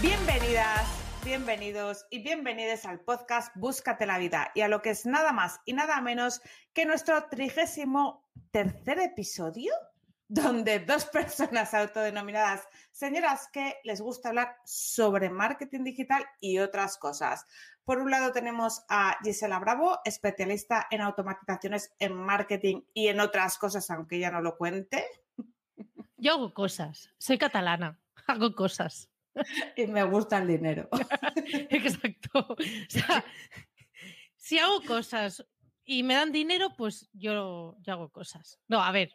Bienvenidas, bienvenidos y bienvenidas al podcast Búscate la vida y a lo que es nada más y nada menos que nuestro trigésimo tercer episodio donde dos personas autodenominadas señoras que les gusta hablar sobre marketing digital y otras cosas. Por un lado tenemos a Gisela Bravo, especialista en automatizaciones en marketing y en otras cosas, aunque ella no lo cuente. Yo hago cosas, soy catalana, hago cosas. Y me gusta el dinero. Exacto. O sea, si hago cosas y me dan dinero, pues yo, yo hago cosas. No, a ver,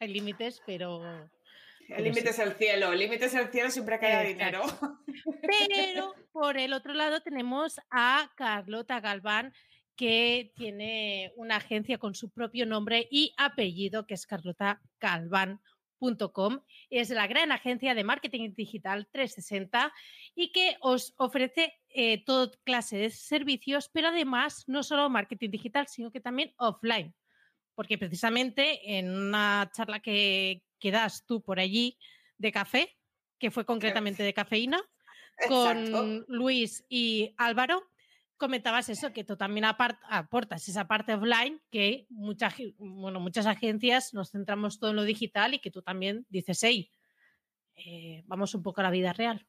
hay límites, pero... El límite es el cielo, el límite es el cielo siempre que haya dinero. Pero por el otro lado tenemos a Carlota Galván, que tiene una agencia con su propio nombre y apellido, que es Carlota Galván es la gran agencia de marketing digital 360 y que os ofrece eh, toda clase de servicios, pero además no solo marketing digital, sino que también offline. Porque precisamente en una charla que, que das tú por allí de café, que fue concretamente de cafeína, con Luis y Álvaro, comentabas eso, que tú también aportas esa parte offline que mucha, bueno, muchas agencias nos centramos todo en lo digital y que tú también dices, hey, eh, vamos un poco a la vida real.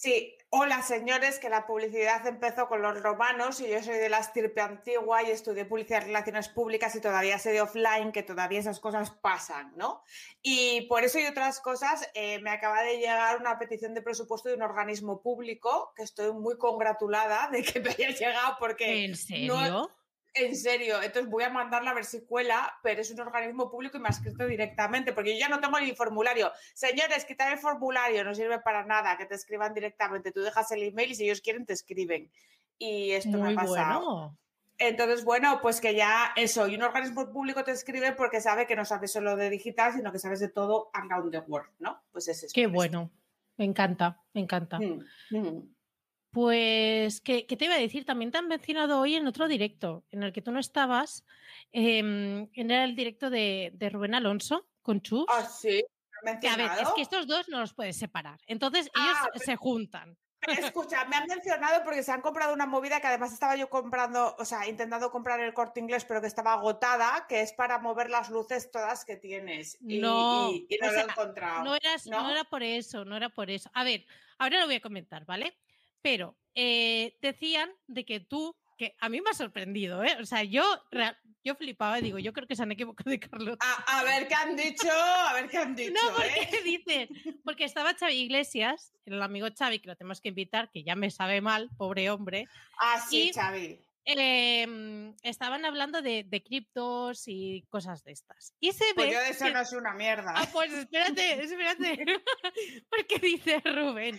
Sí, hola señores, que la publicidad empezó con los romanos y yo soy de la estirpe antigua y estudié publicidad y relaciones públicas y todavía sé de offline que todavía esas cosas pasan, ¿no? Y por eso y otras cosas eh, me acaba de llegar una petición de presupuesto de un organismo público que estoy muy congratulada de que me haya llegado porque... ¿En serio? En serio, entonces voy a mandarla a ver si cuela, pero es un organismo público y me ha escrito directamente, porque yo ya no tengo ni formulario. Señores, quitar el formulario no sirve para nada, que te escriban directamente. Tú dejas el email y si ellos quieren te escriben. Y esto me ha pasado. Entonces, bueno, pues que ya eso, y un organismo público te escribe porque sabe que no sabes solo de digital, sino que sabes de todo around the world, ¿no? Pues es eso. Qué bueno, me encanta, me encanta. Mm, mm. Pues, ¿qué, te iba a decir? También te han mencionado hoy en otro directo, en el que tú no estabas, em, en el directo de, Rubén Alonso con Chus. Ah, sí. a ver, es que estos dos no los puedes separar. Entonces ellos ah, se juntan. Escucha, me han mencionado porque se han comprado una movida que además estaba yo comprando, o sea, intentando comprar el corte inglés, pero que estaba agotada, que es para mover las luces todas que tienes. Y no, no lo he encontrado. No, ¿no? era por eso, no era por eso. A ver, ahora lo voy a comentar, ¿vale? Pero eh, decían de que tú, que a mí me ha sorprendido, ¿eh? O sea, yo, yo flipaba y digo, yo creo que se han equivocado de Carlota. A, ver qué han dicho, a ver qué han dicho. No, porque ¿eh? dicen, porque estaba Xavi Iglesias, el amigo Xavi, que lo tenemos que invitar, que ya me sabe mal, pobre hombre. Ah, sí, Xavi. Em, estaban hablando de, criptos y cosas de estas. Y se pues ve. yo de eso no es una mierda. Ah, pues espérate, espérate. porque dice Rubén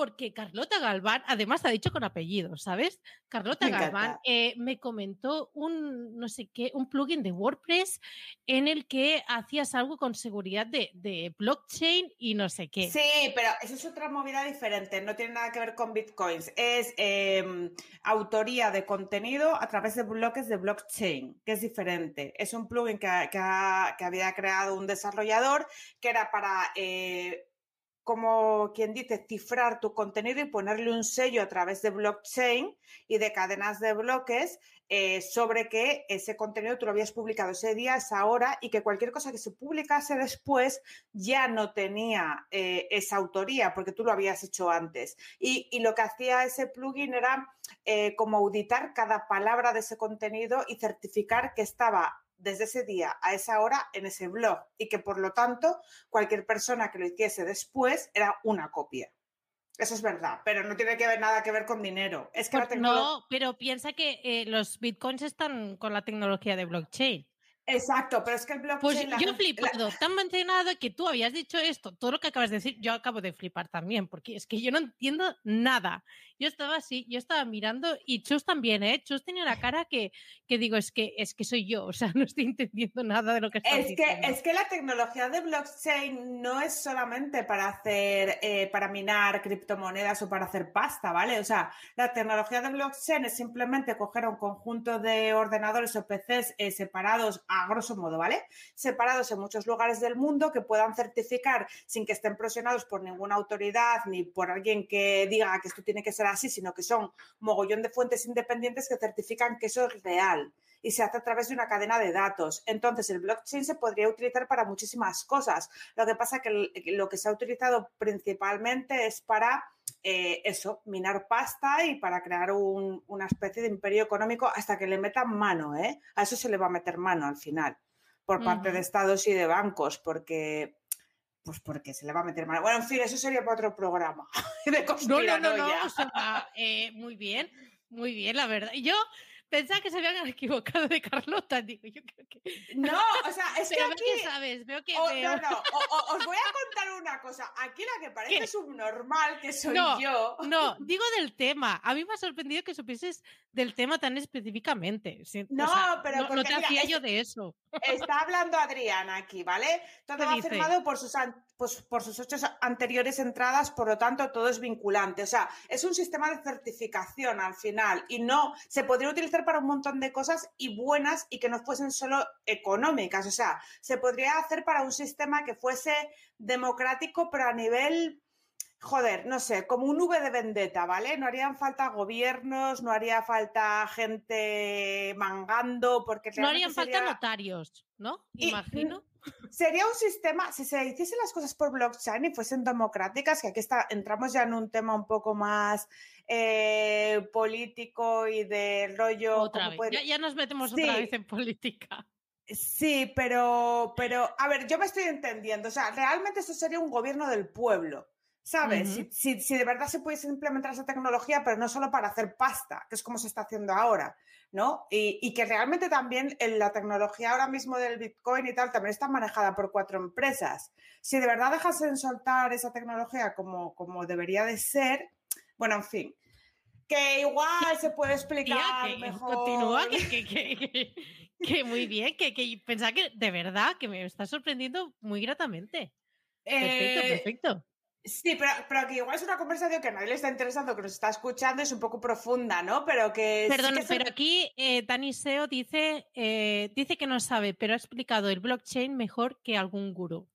porque Carlota Galván, además ha dicho con apellido, ¿sabes? Carlota Galván eh, me comentó un, no sé qué, un plugin de WordPress en el que hacías algo con seguridad de, blockchain y no sé qué. Sí, pero eso es otra movida diferente, no tiene nada que ver con bitcoins, es em, autoría de contenido a través de bloques de blockchain, que es diferente. Es un plugin que, había creado un desarrollador que era para... Eh, como quien dice, cifrar tu contenido y ponerle un sello a través de blockchain y de cadenas de bloques eh, sobre que ese contenido tú lo habías publicado ese día, esa hora y que cualquier cosa que se publicase después ya no tenía eh, esa autoría porque tú lo habías hecho antes. Y, y lo que hacía ese plugin era eh, como auditar cada palabra de ese contenido y certificar que estaba desde ese día a esa hora en ese blog y que por lo tanto cualquier persona que lo hiciese después era una copia. Eso es verdad, pero no tiene que ver nada que ver con dinero. Es que no, pero piensa que eh, los bitcoins están con la tecnología de blockchain. Exacto, pero es que el Pues blockchain... yo he gente- la- flipado, tan mencionado que tú habías dicho esto, todo lo que acabas de decir, yo acabo de flipar también, porque es que yo no entiendo nada. Yo estaba así, yo estaba mirando y Chus también, ¿eh? Chus tenía una cara que, que digo, es que, es que soy yo, o sea, no estoy entendiendo nada de lo que estás Es que, diciendo. es que la tecnología de blockchain no es solamente para hacer, eh, para minar criptomonedas o para hacer pasta, ¿vale? O sea, la tecnología de blockchain es simplemente coger un conjunto de ordenadores o PCs eh, separados, a grosso modo, ¿vale? Separados en muchos lugares del mundo que puedan certificar sin que estén presionados por ninguna autoridad ni por alguien que diga que esto tiene que ser así, sino que son mogollón de fuentes independientes que certifican que eso es real y se hace a través de una cadena de datos. Entonces, el blockchain se podría utilizar para muchísimas cosas. Lo que pasa el- que lo que se ha utilizado principalmente es para eh, eso, minar pasta y para crear un- una especie de imperio económico hasta que le metan mano, ¿eh? A eso se le va a meter mano al final, por parte de estados y de bancos, porque... Pues porque se le va a meter mano. Bueno, en fin, eso sería para otro programa de No, no, no, no, conspiranoia. o sea, eh, muy bien, muy bien, la verdad. Yo pensaba que se habían equivocado de Carlota, digo, yo creo que... No, o sea, es que Pero aquí... que sabes, veo que O- no, no, o- os voy a contar una cosa. Aquí la que parece ¿Qué? subnormal, que soy No, yo. No, digo del tema. A mí me ha sorprendido que supieses del tema tan específicamente. O No, sea, pero no, te mira, hacía es- yo de eso. Está hablando Adriana aquí, ¿vale? Todo ¿Qué va dice? firmado por sus, pues, por sus ocho anteriores entradas, por lo tanto, todo es vinculante. O sea, es un sistema de certificación al final y no se podría utilizar para un montón de cosas y buenas y que no fuesen solo económicas. O sea, se podría hacer para un sistema que fuese democrático, pero a nivel joder, no sé, como un V de vendetta, ¿vale? No harían falta gobiernos, no haría falta gente mangando, porque No harían falta notarios, ¿no? Y- Imagino. Sería un sistema, si se hiciesen las cosas por blockchain y fuesen democráticas, que aquí está, entramos ya en un tema un poco más eh, político y de rollo. Otra ¿cómo vez. puede- Ya, ya nos metemos Sí. otra vez en política. Sí, pero, pero, a ver, yo me estoy entendiendo. O sea, realmente eso sería un gobierno del pueblo. ¿Sabes? Si, si- si de verdad se pudiese implementar esa tecnología, pero no solo para hacer pasta, que es como se está haciendo ahora, ¿no? Y, y que realmente también en la tecnología ahora mismo del Bitcoin y tal también está manejada por cuatro empresas. Si de verdad dejasen soltar esa tecnología como, como debería de ser, bueno, en fin, que igual se puede Tía, explicar que mejor. continúa, que muy bien, que, que pensaba que de verdad que me está sorprendiendo muy gratamente. Perfecto, Eh, perfecto. Sí, pero, pero que igual es una conversación que a nadie le está interesando, que nos está escuchando, es un poco profunda, ¿no? Pero que. sí Perdón, se- pero aquí eh, Dani Seo dice, eh, dice que no sabe, pero ha explicado el blockchain mejor que algún gurú.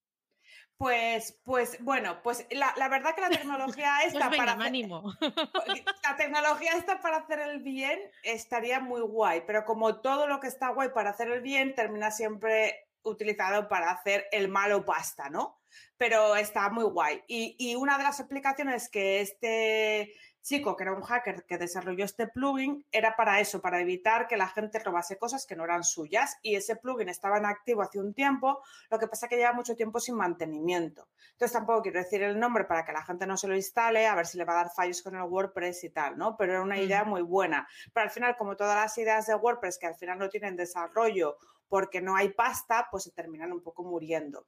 Pues, pues, bueno, pues la, la verdad que la tecnología Pues esta venga, para me hacer, animo. la tecnología esta para hacer el bien estaría muy guay, pero como todo lo que está guay para hacer el bien termina siempre utilizado para hacer el malo pasta, ¿no? Pero está muy guay. Y, y una de las aplicaciones que este chico, que era un hacker que desarrolló este plugin, era para eso, para evitar que la gente robase cosas que no eran suyas. Y ese plugin estaba en activo hace un tiempo, lo que pasa que lleva mucho tiempo sin mantenimiento. Entonces tampoco quiero decir el nombre para que la gente no se lo instale, a ver si le va a dar fallos con el WordPress y tal, ¿no? Pero era una idea Mm. muy buena. Pero al final, como todas las ideas de WordPress que al final no tienen desarrollo porque no hay pasta, pues se terminan un poco muriendo.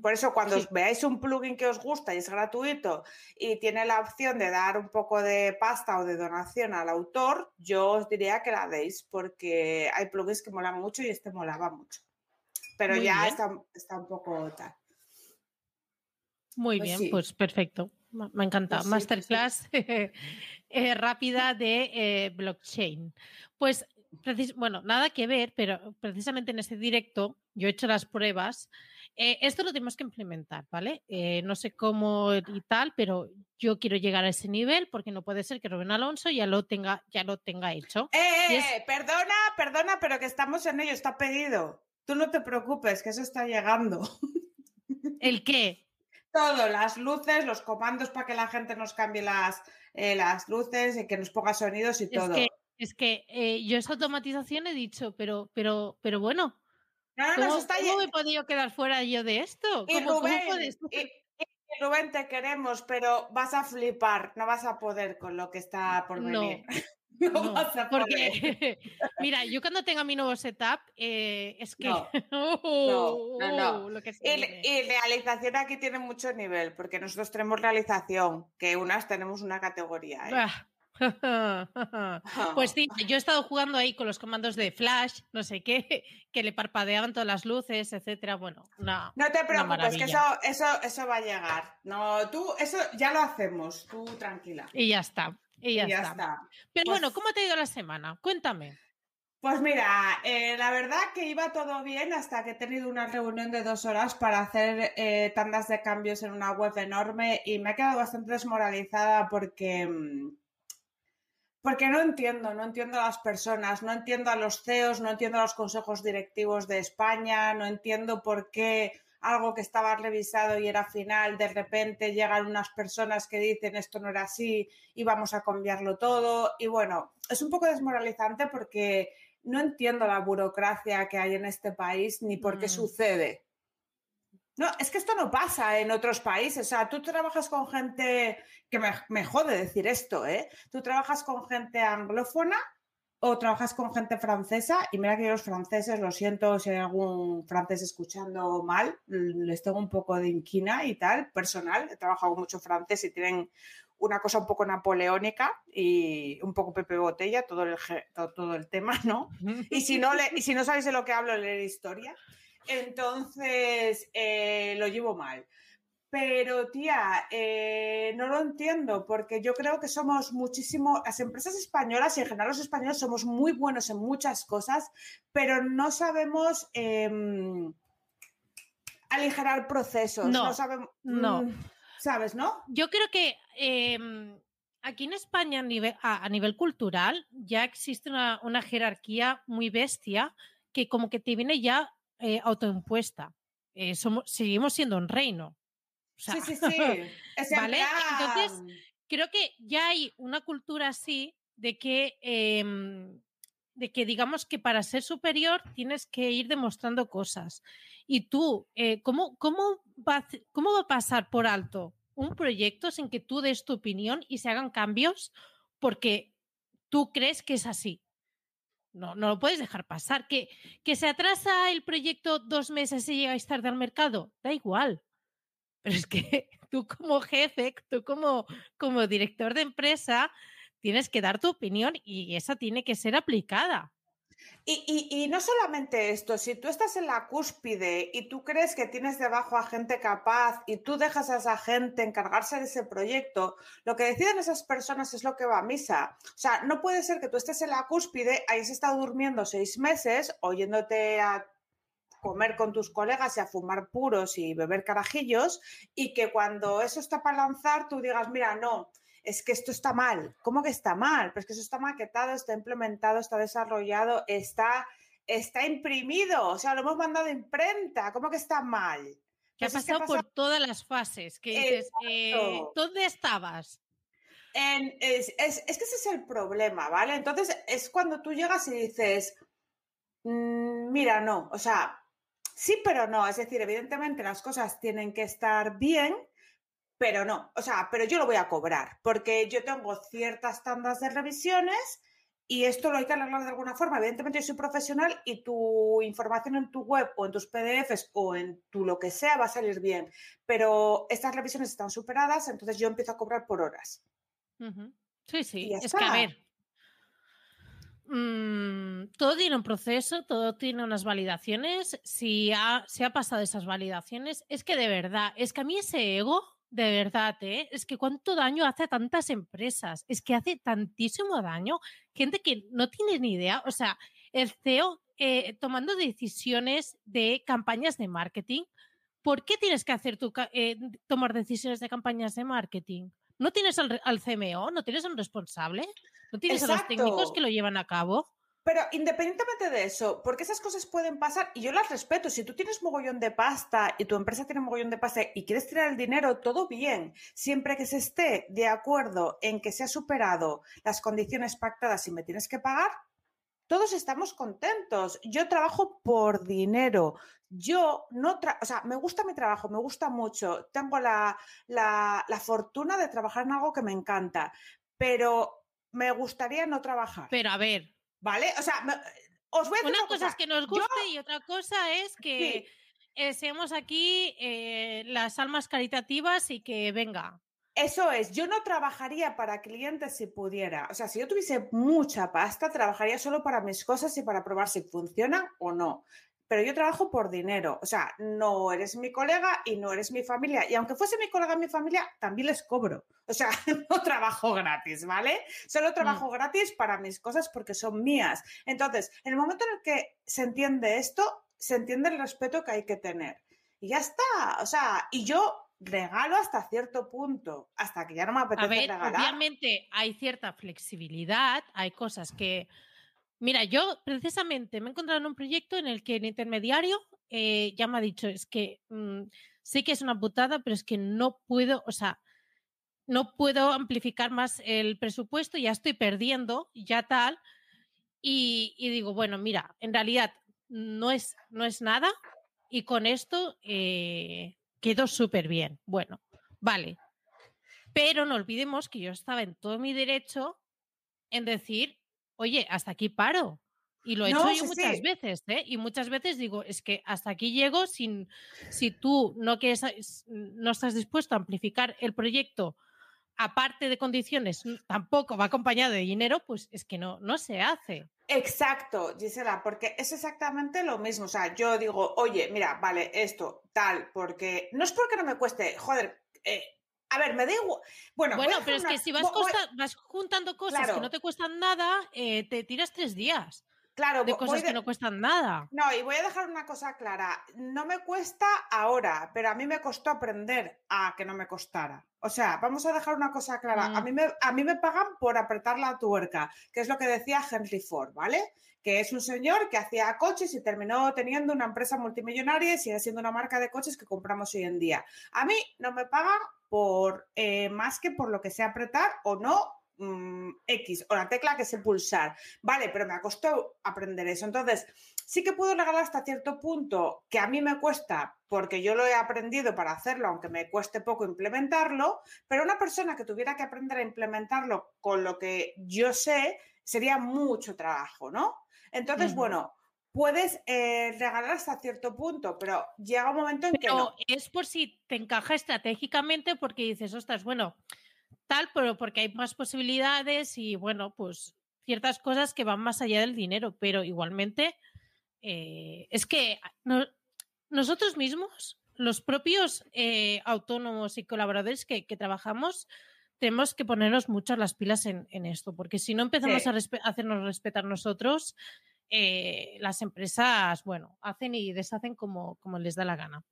Por eso cuando Sí. veáis un plugin que os gusta y es gratuito y tiene la opción de dar un poco de pasta o de donación al autor, yo os diría que la deis porque hay plugins que molan mucho y este molaba mucho. Pero Muy ya está, está un poco tal. Muy Pues bien, sí. pues perfecto. Me ha encantado. Pues pues sí. Masterclass eh, rápida de eh, blockchain. Pues, bueno, nada que ver, pero precisamente en ese directo yo he hecho las pruebas. Eh, esto lo tenemos que implementar, ¿vale? Eh, no sé cómo y tal, pero yo quiero llegar a ese nivel porque no puede ser que Rubén Alonso ya lo tenga, ya lo tenga hecho. ¡Eh, eh, es-! Perdona, perdona, pero que estamos en ello, está pedido. Tú no te preocupes, que eso está llegando. ¿El qué? Todo, las luces, los comandos para que la gente nos cambie las, eh, las luces y que nos ponga sonidos y Es todo. que, es que yo esa automatización he dicho, pero, pero, pero bueno, No, ¿cómo, está me he podido quedar fuera yo de esto? Y ¿Cómo, cómo Rubén, puedes? y- y Rubén, te queremos, pero vas a flipar, no vas a poder con lo que está por venir. No, No, vas a poder. porque, mira, yo cuando tenga mi nuevo setup, eh, es que... No, no, no, no. lo que se Y, realización aquí tiene mucho nivel, porque nosotros tenemos realización, que unas tenemos una categoría. ¿eh? Ah. Pues sí, yo he estado jugando ahí con los comandos de Flash, no sé qué, que le parpadeaban todas las luces, etcétera. Bueno, una, No te preocupes, que eso, eso, eso va a llegar. No, tú, eso ya lo hacemos, tú tranquila. y ya está. Y ya, Y ya está. está. Pero Pues- bueno, ¿cómo te ha ido la semana? Cuéntame. Pues mira, eh, la verdad que iba todo bien hasta que he tenido una reunión de dos horas para hacer eh, tandas de cambios en una web enorme y me he quedado bastante desmoralizada porque, mm, porque no entiendo, no entiendo a las personas, no entiendo a los CEOs, no entiendo a los consejos directivos de España, no entiendo por qué algo que estaba revisado y era final, de repente llegan unas personas que dicen esto no era así y vamos a cambiarlo todo. Y bueno, es un poco desmoralizante porque no entiendo la burocracia que hay en este país ni por qué Mm. sucede. No, es que esto no pasa en otros países. O sea, tú trabajas con gente que me, me jode decir esto, ¿eh? Tú trabajas con gente anglófona o trabajas con gente francesa y mira que yo los franceses, lo siento si hay algún francés escuchando mal, les tengo un poco de inquina y tal, personal. He trabajado con mucho francés y tienen una cosa un poco napoleónica y un poco Pepe Botella, todo el, ge- todo, todo el tema, ¿no? Y si no, le- y si no sabéis de lo que hablo, leer historia. Entonces, eh, lo llevo mal. Pero, tía, eh, no lo entiendo porque yo creo que somos muchísimo, las empresas españolas y en general los españoles somos muy buenos en muchas cosas, pero no sabemos em, aligerar procesos. No, No, sabemos. no. mm, ¿Sabes, no? Yo creo que em, aquí en España a nivel, a, a nivel cultural ya existe una, una jerarquía muy bestia que como que te viene ya eh, autoimpuesta. Eh, somos, seguimos siendo un reino. O sea, sí, sí, sí. Es ¿Vale? Entonces, creo que ya hay una cultura así de que, em, de que digamos que para ser superior tienes que ir demostrando cosas. Y tú, eh, ¿cómo, cómo, va, ¿cómo va a pasar por alto un proyecto sin que tú des tu opinión y se hagan cambios porque tú crees que es así? No, no lo puedes dejar pasar. ¿Que, que se atrasa el proyecto dos meses y llegáis tarde al mercado? Da igual. Pero es que tú como jefe, tú como, como director de empresa, tienes que dar tu opinión y esa tiene que ser aplicada. Y, no solamente esto, si tú estás en la cúspide y tú crees que tienes debajo a gente capaz y tú dejas a esa gente encargarse de ese proyecto, lo que deciden esas personas es lo que va a misa. O sea, no puede ser que tú estés en la cúspide, hayas estado durmiendo seis meses, oyéndote a comer con tus colegas y a fumar puros y beber carajillos y que cuando eso está para lanzar tú digas, mira, no, es que esto está mal. ¿Cómo que está mal? Pues que eso está maquetado, está implementado, está desarrollado, está, está imprimido, o sea, lo hemos mandado a imprenta. ¿Cómo que está mal? Que ha Pues que pasado pasa- por todas las fases. Que dices, eh. ¿dónde estabas? En- es, es- es que ese es el problema, ¿vale? Entonces es cuando tú llegas y dices, "Mm, mira, no, o sea, sí, pero no. Es decir, evidentemente las cosas tienen que estar bien, pero no. O sea, pero yo lo voy a cobrar, porque yo tengo ciertas tandas de revisiones y esto lo hay que arreglar de alguna forma. Evidentemente yo soy profesional y tu información en tu web o en tus PDFs o en tu lo que sea va a salir bien, pero estas revisiones están superadas, entonces yo empiezo a cobrar por horas. Sí, sí. Es que, a ver, mm, todo tiene un proceso, todo tiene unas validaciones. Si ha, se ha pasado esas validaciones, es que de verdad, es que a mí ese ego, de verdad, ¿eh? es que cuánto daño hace a tantas empresas, es que hace tantísimo daño. Gente que no tiene ni idea, o sea, el CEO eh, tomando decisiones de campañas de marketing. ¿Por qué tienes que hacer tu, eh, tomar decisiones de campañas de marketing? ¿No tienes al, al CMO? ¿No tienes a un responsable? ¿No tienes a los técnicos que lo llevan a cabo? Pero independientemente de eso, porque esas cosas pueden pasar y yo las respeto. Si tú tienes mogollón de pasta y tu empresa tiene mogollón de pasta y quieres tirar el dinero, todo bien. Siempre que se esté de acuerdo en que se ha superado las condiciones pactadas y me tienes que pagar, todos estamos contentos. Yo trabajo por dinero. Yo no, tra- o sea, me gusta mi trabajo, me gusta mucho. Tengo la, la, la fortuna de trabajar en algo que me encanta, pero me gustaría no trabajar. Pero a ver. ¿Vale? O sea, os voy a decir una, cosa, es que nos guste y otra cosa es que eh, seamos aquí eh, las almas caritativas y que venga. Eso es, yo no trabajaría para clientes si pudiera. O sea, si yo tuviese mucha pasta, trabajaría solo para mis cosas y para probar si funcionan o no. Pero yo trabajo por dinero. O sea, no eres mi colega y no eres mi familia. Y aunque fuese mi colega y mi familia, también les cobro. O sea, no trabajo gratis, ¿vale? Solo mm. trabajo gratis para mis cosas porque son mías. Entonces, en el momento en el que se entiende esto, se entiende el respeto que hay que tener. Y ya está. O sea, y yo regalo hasta cierto punto, hasta que ya no me apetece a ver, regalar. Obviamente hay cierta flexibilidad, hay cosas que. Mira, yo precisamente me he encontrado en un proyecto en el que el intermediario eh, ya me ha dicho, es que mm, sé que es una putada, pero es que no puedo, o sea, no puedo amplificar más el presupuesto, ya estoy perdiendo, ya tal. Y, digo, bueno, mira, en realidad no es, no es nada y con esto eh, quedó súper bien. Bueno, vale. Pero no olvidemos que yo estaba en todo mi derecho en decir, oye, hasta aquí paro. Y lo he hecho yo muchas veces, ¿eh? Y muchas veces digo, es que hasta aquí llego sin, si tú no quieres, no estás dispuesto a amplificar el proyecto, aparte de condiciones, tampoco va acompañado de dinero, pues es que no, no se hace. Exacto, Gisela, porque es exactamente lo mismo. O sea, yo digo, oye, mira, vale, esto, tal, porque no es porque no me cueste, joder, eh, a ver, me da igual. Bueno, bueno pero es que si vas, vas juntando cosas que no te cuestan nada, eh, te tiras tres días. Claro, de cosas que no cuestan nada. No, y voy a dejar una cosa clara. No me cuesta ahora, pero a mí me costó aprender a que no me costara. O sea, vamos a dejar una cosa clara. A, mm. mí me, a mí me pagan por apretar la tuerca, que es lo que decía Henry Ford, ¿vale? Que es un señor que hacía coches y terminó teniendo una empresa multimillonaria y sigue siendo una marca de coches que compramos hoy en día. A mí no me pagan por eh, más que por lo que sé apretar o no Mm, X o la tecla que sé pulsar. Vale, pero me ha costado aprender eso. Entonces, sí que puedo regalar hasta cierto punto que a mí me cuesta porque yo lo he aprendido para hacerlo, aunque me cueste poco implementarlo, pero una persona que tuviera que aprender a implementarlo con lo que yo sé, sería mucho trabajo, ¿no? Entonces, bueno, puedes eh, regalar hasta cierto punto, pero llega un momento en que no. es por si te encaja estratégicamente porque dices, ostras, bueno, tal, pero porque hay más posibilidades y bueno, pues ciertas cosas que van más allá del dinero, pero igualmente eh, es que nosotros mismos, los propios eh, autónomos y colaboradores que, trabajamos, tenemos que ponernos muchas las pilas en, esto, porque si no empezamos a hacernos respetar nosotros, eh, las empresas, bueno, hacen y deshacen como, como les da la gana.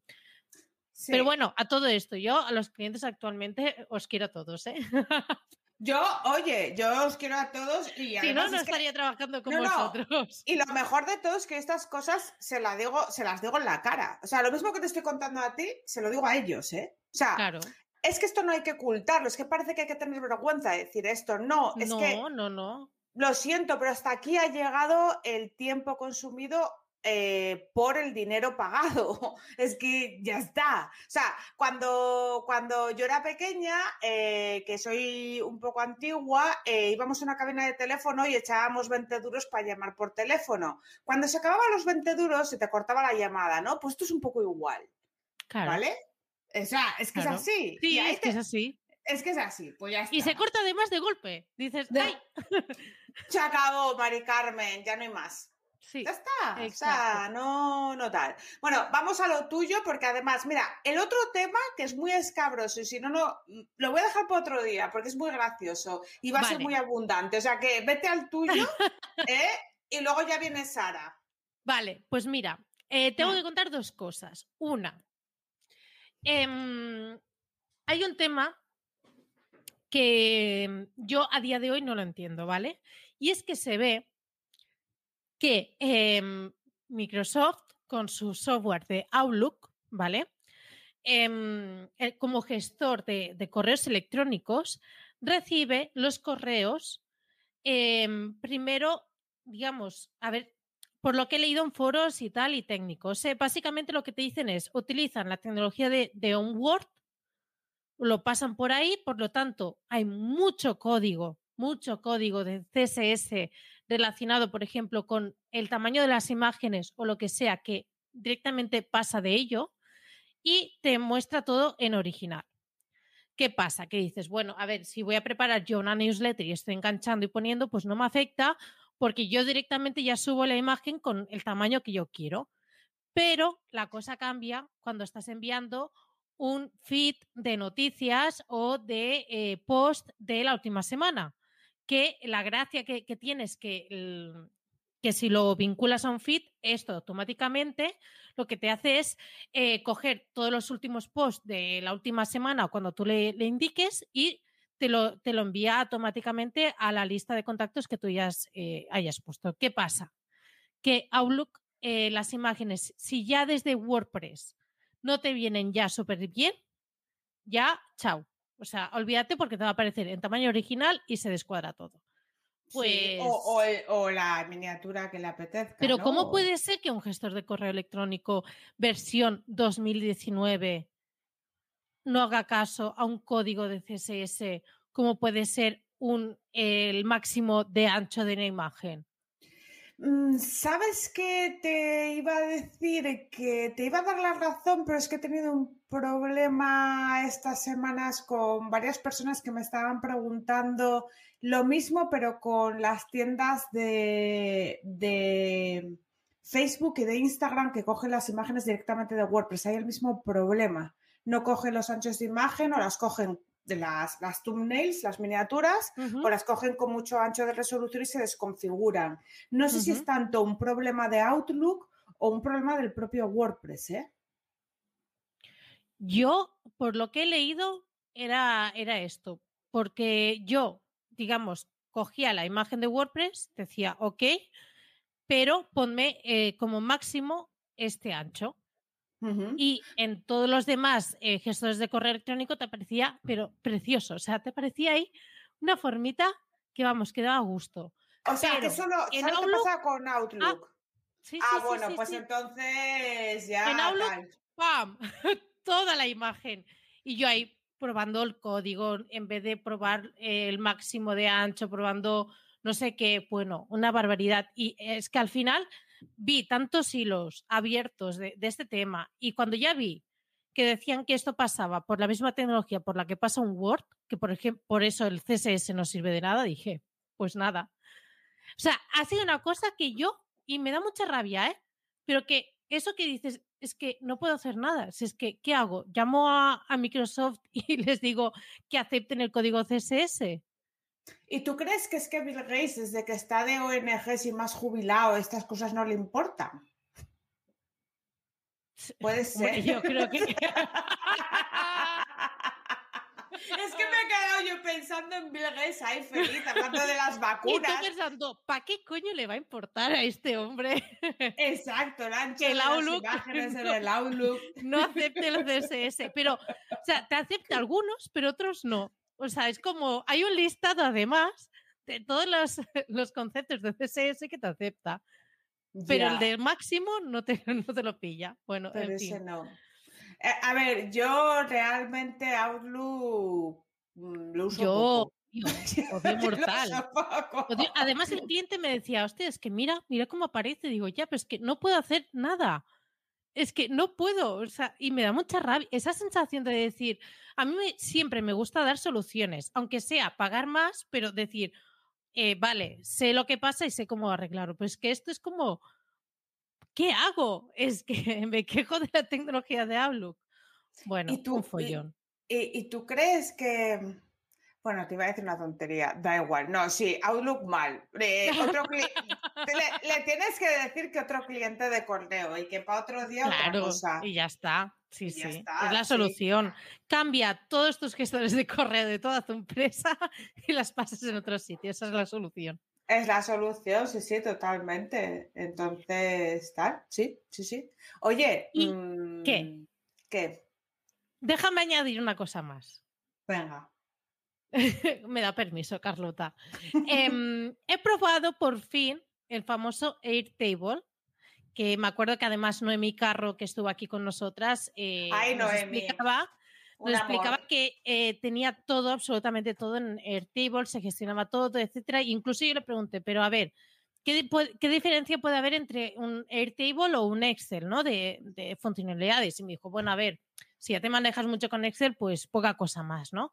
Pero bueno, a todo esto, yo a los clientes actualmente os quiero a todos, ¿eh? Yo, oye, yo os quiero a todos y Si no, no estaría trabajando con vosotros. Y lo mejor de todo es que estas cosas se, las digo, se las digo en la cara. O sea, lo mismo que te estoy contando a ti, se lo digo a ellos, ¿eh? O sea, claro. es que esto no hay que ocultarlo, es que parece que hay que tener vergüenza de decir esto. No, es que... No, no, no. Lo siento, pero hasta aquí ha llegado el tiempo consumido eh, por el dinero pagado. Es que ya está. O sea, cuando, cuando yo era pequeña, eh, que soy un poco antigua, eh, íbamos a una cabina de teléfono y echábamos 20 duros para llamar por teléfono. Cuando se acababan los 20 duros, se te cortaba la llamada, ¿no? Pues esto es un poco igual. ¿Vale? O sea, es que es así. Sí, es que es así. Es que es así, pues ya está. Y se corta además de golpe. Dices, ¡ay! Se acabó, Mari Carmen, ya no hay más. Ya está. O sea, no, no tal. Bueno, vamos a lo tuyo, porque además, mira, el otro tema que es muy escabroso, y si no, no, lo voy a dejar para otro día, porque es muy gracioso y va a ser muy abundante. O sea que vete al tuyo, ¿eh? Y luego ya viene Sara. Vale, pues mira, eh, tengo que contar dos cosas. Una, em, hay un tema que yo a día de hoy no lo entiendo, ¿vale? Y es que se ve que em, Microsoft, con su software de Outlook, ¿vale? Em, como gestor de, correos electrónicos, recibe los correos em, primero, digamos, a ver, por lo que he leído en foros y tal y técnicos, eh, básicamente lo que te dicen es, utilizan la tecnología de, de OnWord, lo pasan por ahí, por lo tanto, hay mucho código, mucho código de CSS relacionado, por ejemplo, con el tamaño de las imágenes o lo que sea que directamente pasa de ello y te muestra todo en original. ¿Qué pasa? Que dices, bueno, a ver, si voy a preparar yo una newsletter y estoy enganchando y poniendo, pues no me afecta porque yo directamente ya subo la imagen con el tamaño que yo quiero. Pero la cosa cambia cuando estás enviando un feed de noticias o de eh, post de la última semana. Que la gracia que, que tienes que, que si lo vinculas a un feed, esto automáticamente lo que te hace es eh, coger todos los últimos posts de la última semana cuando tú le, le indiques y te lo, te lo, envía automáticamente a la lista de contactos que tú ya eh, hayas puesto. ¿Qué pasa? Que Outlook, eh, las imágenes, si ya desde WordPress no te vienen ya súper bien, ya, chao. O sea, olvídate porque te va a aparecer en tamaño original y se descuadra todo. Pues... Sí, o, o, o, la miniatura que le apetezca. Pero ¿no? ¿cómo puede ser que un gestor de correo electrónico versión 2019 no haga caso a un código de CSS como puede ser un, el máximo de ancho de una imagen? Mm, ¿Sabes qué te iba a decir? Que te iba a dar la razón, pero es que he tenido un problema estas semanas con varias personas que me estaban preguntando lo mismo, pero con las tiendas de, de Facebook y de Instagram que cogen las imágenes directamente de WordPress. Hay el mismo problema. No cogen los anchos de imagen o las cogen de las, las thumbnails, las miniaturas, uh -huh. o las cogen con mucho ancho de resolución y se desconfiguran. No sé uh -huh. si es tanto un problema de Outlook o un problema del propio WordPress, ¿eh? Yo, por lo que he leído, era, era esto, porque yo, digamos, cogía la imagen de WordPress, decía, ok, pero ponme eh, como máximo este ancho. Uh -huh. Y en todos los demás eh, gestores de correo electrónico te parecía, pero precioso. O sea, te parecía ahí una formita que, vamos, que daba gusto. O sea, pero que solo, en Outlook, pasa con Outlook. Ah, sí, ah sí, bueno, pues entonces ya. En Outlook, tal. ¡pam! Toda la imagen. Y yo ahí probando el código, en vez de probar el máximo de ancho, probando no sé qué, bueno, una barbaridad. Y es que al final vi tantos hilos abiertos de, este tema y cuando ya vi que decían que esto pasaba por la misma tecnología por la que pasa un Word, que por ejemplo, por eso el CSS no sirve de nada, dije, pues nada. O sea, ha sido una cosa que yo, y me da mucha rabia, ¿eh? Pero que eso que dices, es que no puedo hacer nada. Si es que, ¿qué hago? ¿Llamo a, a Microsoft y les digo que acepten el código CSS? ¿Y tú crees que es que Bill Gates, desde que está de ONGs y más jubilado, estas cosas no le importan? Puede ser. Bueno, yo creo que. es que me he quedado yo pensando en Bill Gates ahí feliz, hablando de las vacunas. Y tú pensando, ¿para qué coño le va a importar a este hombre? Exacto, el ancho el de Outlook, las imágenes no, en el Outlook. No acepte el CSS, pero, o sea, te acepta algunos, pero otros no. O sea, es como, hay un listado además de todos los, los conceptos de CSS que te acepta. Pero el del máximo no te, no te lo pilla. Bueno, pero en ese no. Eh, a ver, yo realmente Outlook mm, lo uso yo, poco. Tío, odio mortal. Odio. Además, el cliente me decía, hostia, es que mira, mira cómo aparece. Digo, ya, pero es que no puedo hacer nada. Es que no puedo, o sea, y me da mucha rabia esa sensación de decir, a mí me, siempre me gusta dar soluciones, aunque sea pagar más, pero decir, eh, vale, sé lo que pasa y sé cómo arreglarlo. Pues que esto es como, ¿qué hago? Es que me quejo de la tecnología de Outlook. Bueno, ¿Y tú, un follón. Y, y, ¿Y tú crees que bueno, te iba a decir una tontería, da igual. No, sí, Outlook mal. Eh, otro le, le, tienes que decir que otro cliente de correo y que para otro día claro, otra cosa. Y ya está. Sí, y sí. Está, es la solución. Sí. Cambia todos tus gestores de correo de toda tu empresa y las pasas en otro sitio. Esa es la solución. Es la solución, sí, sí, totalmente. Entonces, tal, sí, sí, sí. Oye, ¿Y mmm, ¿qué? ¿Qué? Déjame añadir una cosa más. Venga. Me da permiso, Carlota. eh, he probado por fin el famoso Airtable, que me acuerdo que además Noemi Carro, que estuvo aquí con nosotras, eh, Ay, nos explicaba Nos explicaba amor. que eh, tenía todo, absolutamente todo en Airtable, se gestionaba todo, etcétera. Incluso yo le pregunté, pero a ver, ¿qué, qué diferencia puede haber entre un Airtable o un Excel, ¿no? De, de funcionalidades. Y me dijo, bueno, a ver, si ya te manejas mucho con Excel, pues poca cosa más, ¿no?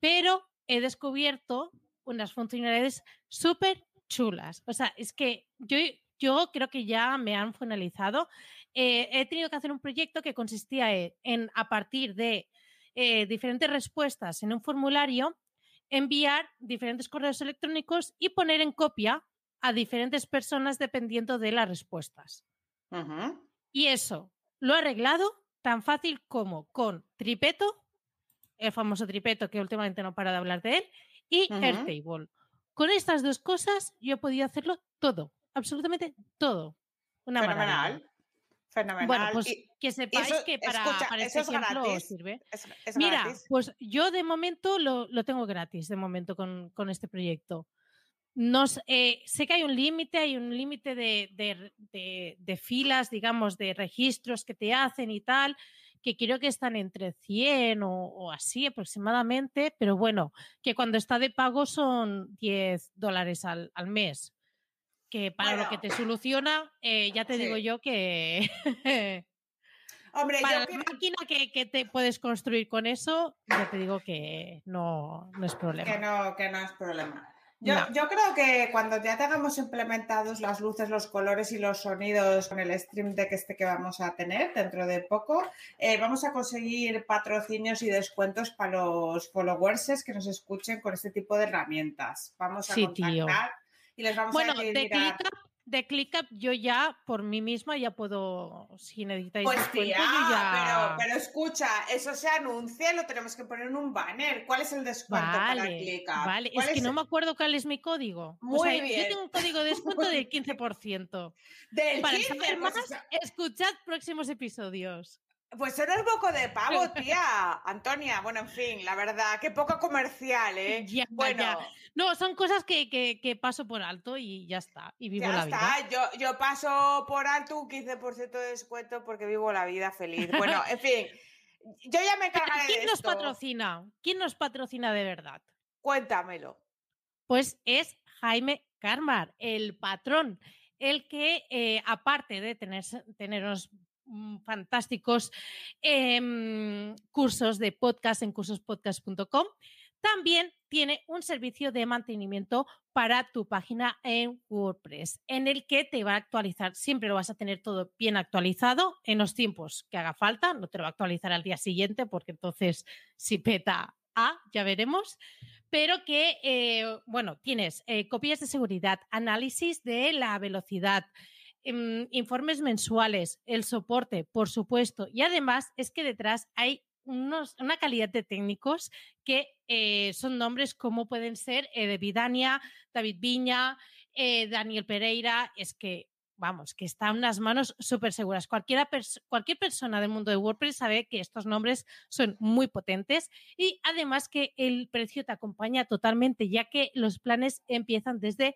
Pero he descubierto unas funcionalidades súper chulas. O sea, es que yo, yo creo que ya me han finalizado. Eh, he tenido que hacer un proyecto que consistía e- en, a partir de eh, diferentes respuestas en un formulario, enviar diferentes correos electrónicos y poner en copia a diferentes personas dependiendo de las respuestas. Y eso lo he arreglado tan fácil como con Tripeto, el famoso Tripeto que últimamente no para de hablar de él, y Ujú. Airtable. Con estas dos cosas yo he podido hacerlo todo, absolutamente todo. Una maravilla. Fenomenal. Fenomenal. Bueno, pues Y que sepáis eso- que para, escucha, para ¿eso este es ejemplo gratis? sirve. es, es Mira, gratis. pues yo de momento lo, lo tengo gratis, de momento con, con este proyecto. Nos, eh, sé que hay un límite, hay un límite de, de- de- de filas, digamos, de registros que te hacen y tal, que creo que están entre 100 o, o así aproximadamente, pero bueno, que cuando está de pago son 10 dólares al, al mes, que para lo que Bueno. te soluciona, eh, ya te digo Sí. yo que... Hombre, para yo la que- máquina que, que te puedes construir con eso, ya te digo que no, no es problema. Que no, que no es problema. Yo, No. yo creo que cuando ya tengamos implementados las luces, los colores y los sonidos con el stream deck este que vamos a tener dentro de poco, eh, vamos a conseguir patrocinios y descuentos para los followers que nos escuchen con este tipo de herramientas. Vamos a Sí, tío. contactar y les vamos Bueno, a decir, de "Mirad, ClickUp, yo ya por mí misma ya puedo, si necesitáis Pues descuento, tía, yo ya... pero, pero escucha, eso se anuncia, lo tenemos que poner en un banner. ¿Cuál es el descuento para Vale, ClickUp? vale. ¿Cuál Es que no me acuerdo cuál es mi código. O Muy sea, bien. Yo tengo un código de descuento del 15%. Del Para 15, saber pues más, escuchad próximos episodios. Pues eres boco de pavo, tía. Antonia, bueno, en fin, la verdad, qué poco comercial, ¿eh? Ya, bueno, ya. No, son cosas que, que- que paso por alto y ya está. Y vivo ya la vida. está. Yo, yo paso por alto un 15% de descuento porque vivo la vida feliz. Bueno, en fin, yo ya me encargaré de ¿Quién nos esto. patrocina? ¿Quién nos patrocina de verdad? Cuéntamelo. Pues es Jaime Carmar, el patrón, el que, eh, aparte de tener, tener unos mm, fantásticos em, cursos de podcast en cursospodcast.com, también tiene un servicio de mantenimiento para tu página en WordPress, en el que te va a actualizar, siempre lo vas a tener todo bien actualizado en los tiempos que haga falta, no te lo va a actualizar al día siguiente porque entonces si peta A, ya veremos, pero que, eh, bueno, tienes eh, copias de seguridad, análisis de la velocidad, informes mensuales, el soporte, por supuesto, y además es que detrás hay unos, una calidad de técnicos que eh, son nombres como pueden ser eh, David Viña, eh, Daniel Pereira, es que, vamos, que están unas manos súper seguras. Cualquiera cualquier persona del mundo de WordPress sabe que estos nombres son muy potentes y además que el precio te acompaña totalmente, ya que los planes empiezan desde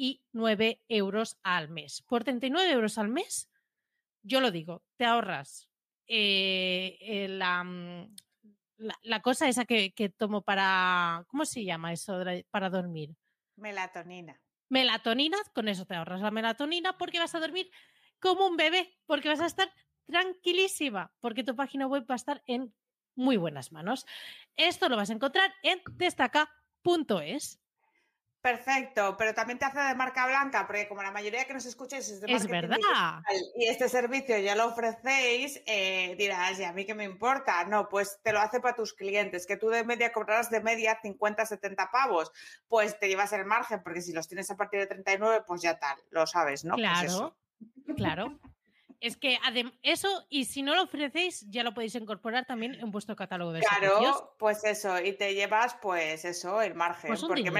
39 euros al mes. Por 39 euros al mes, yo lo digo, te ahorras eh, eh, la, mm, la, la cosa esa que, que tomo para, ¿cómo se llama eso? Para dormir. Melatonina. Melatonina, con eso te ahorras la melatonina porque vas a dormir como un bebé, porque vas a estar tranquilísima, porque tu página web va a estar en muy buenas manos. Esto lo vas a encontrar en destaca.es. Perfecto, pero también te hace de marca blanca, porque como la mayoría que nos escucháis es de Es marketing verdad. digital y este servicio ya lo ofrecéis, eh, dirás, ¿y a mí qué me importa? No, pues te lo hace para tus clientes, que tú de media cobrarás de media 50, 70 pavos, pues te llevas el margen, porque si los tienes a partir de 39, pues ya tal, lo sabes, ¿no? Pues claro, eso. claro. Es que eso, y si no lo ofrecéis, ya lo podéis incorporar también en vuestro catálogo de servicios. Claro, pues eso, y te llevas, pues eso, el margen, Pues un porque.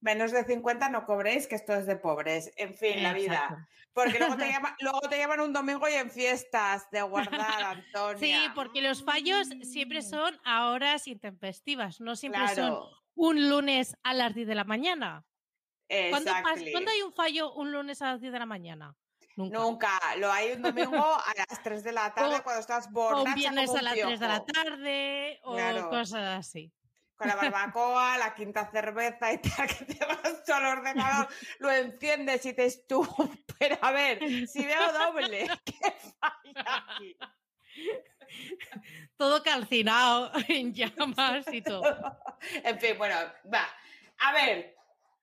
Menos de 50 no cobréis, que esto es de pobres, en fin, la vida. Porque luego te, llama- luego te llaman un domingo y en fiestas de guardar, Antonia. Sí, porque los fallos siempre Mm, son a horas intempestivas, no siempre son un lunes a las 10 de la mañana. ¿Cuándo, pas- exactly. ¿cuándo hay un fallo un lunes a las 10 de la mañana? Nunca. Nunca. Lo hay un domingo a las 3 de la tarde O- cuando estás O borracha un viernes como a las 3 de la tarde o Claro. cosas así. Con la barbacoa, la quinta cerveza y tal, que te vas tú al ordenador, lo enciendes y dices tú, pero a ver, si veo doble, ¿qué falla aquí? Todo calcinado en llamas y todo. En fin, bueno, va. A ver,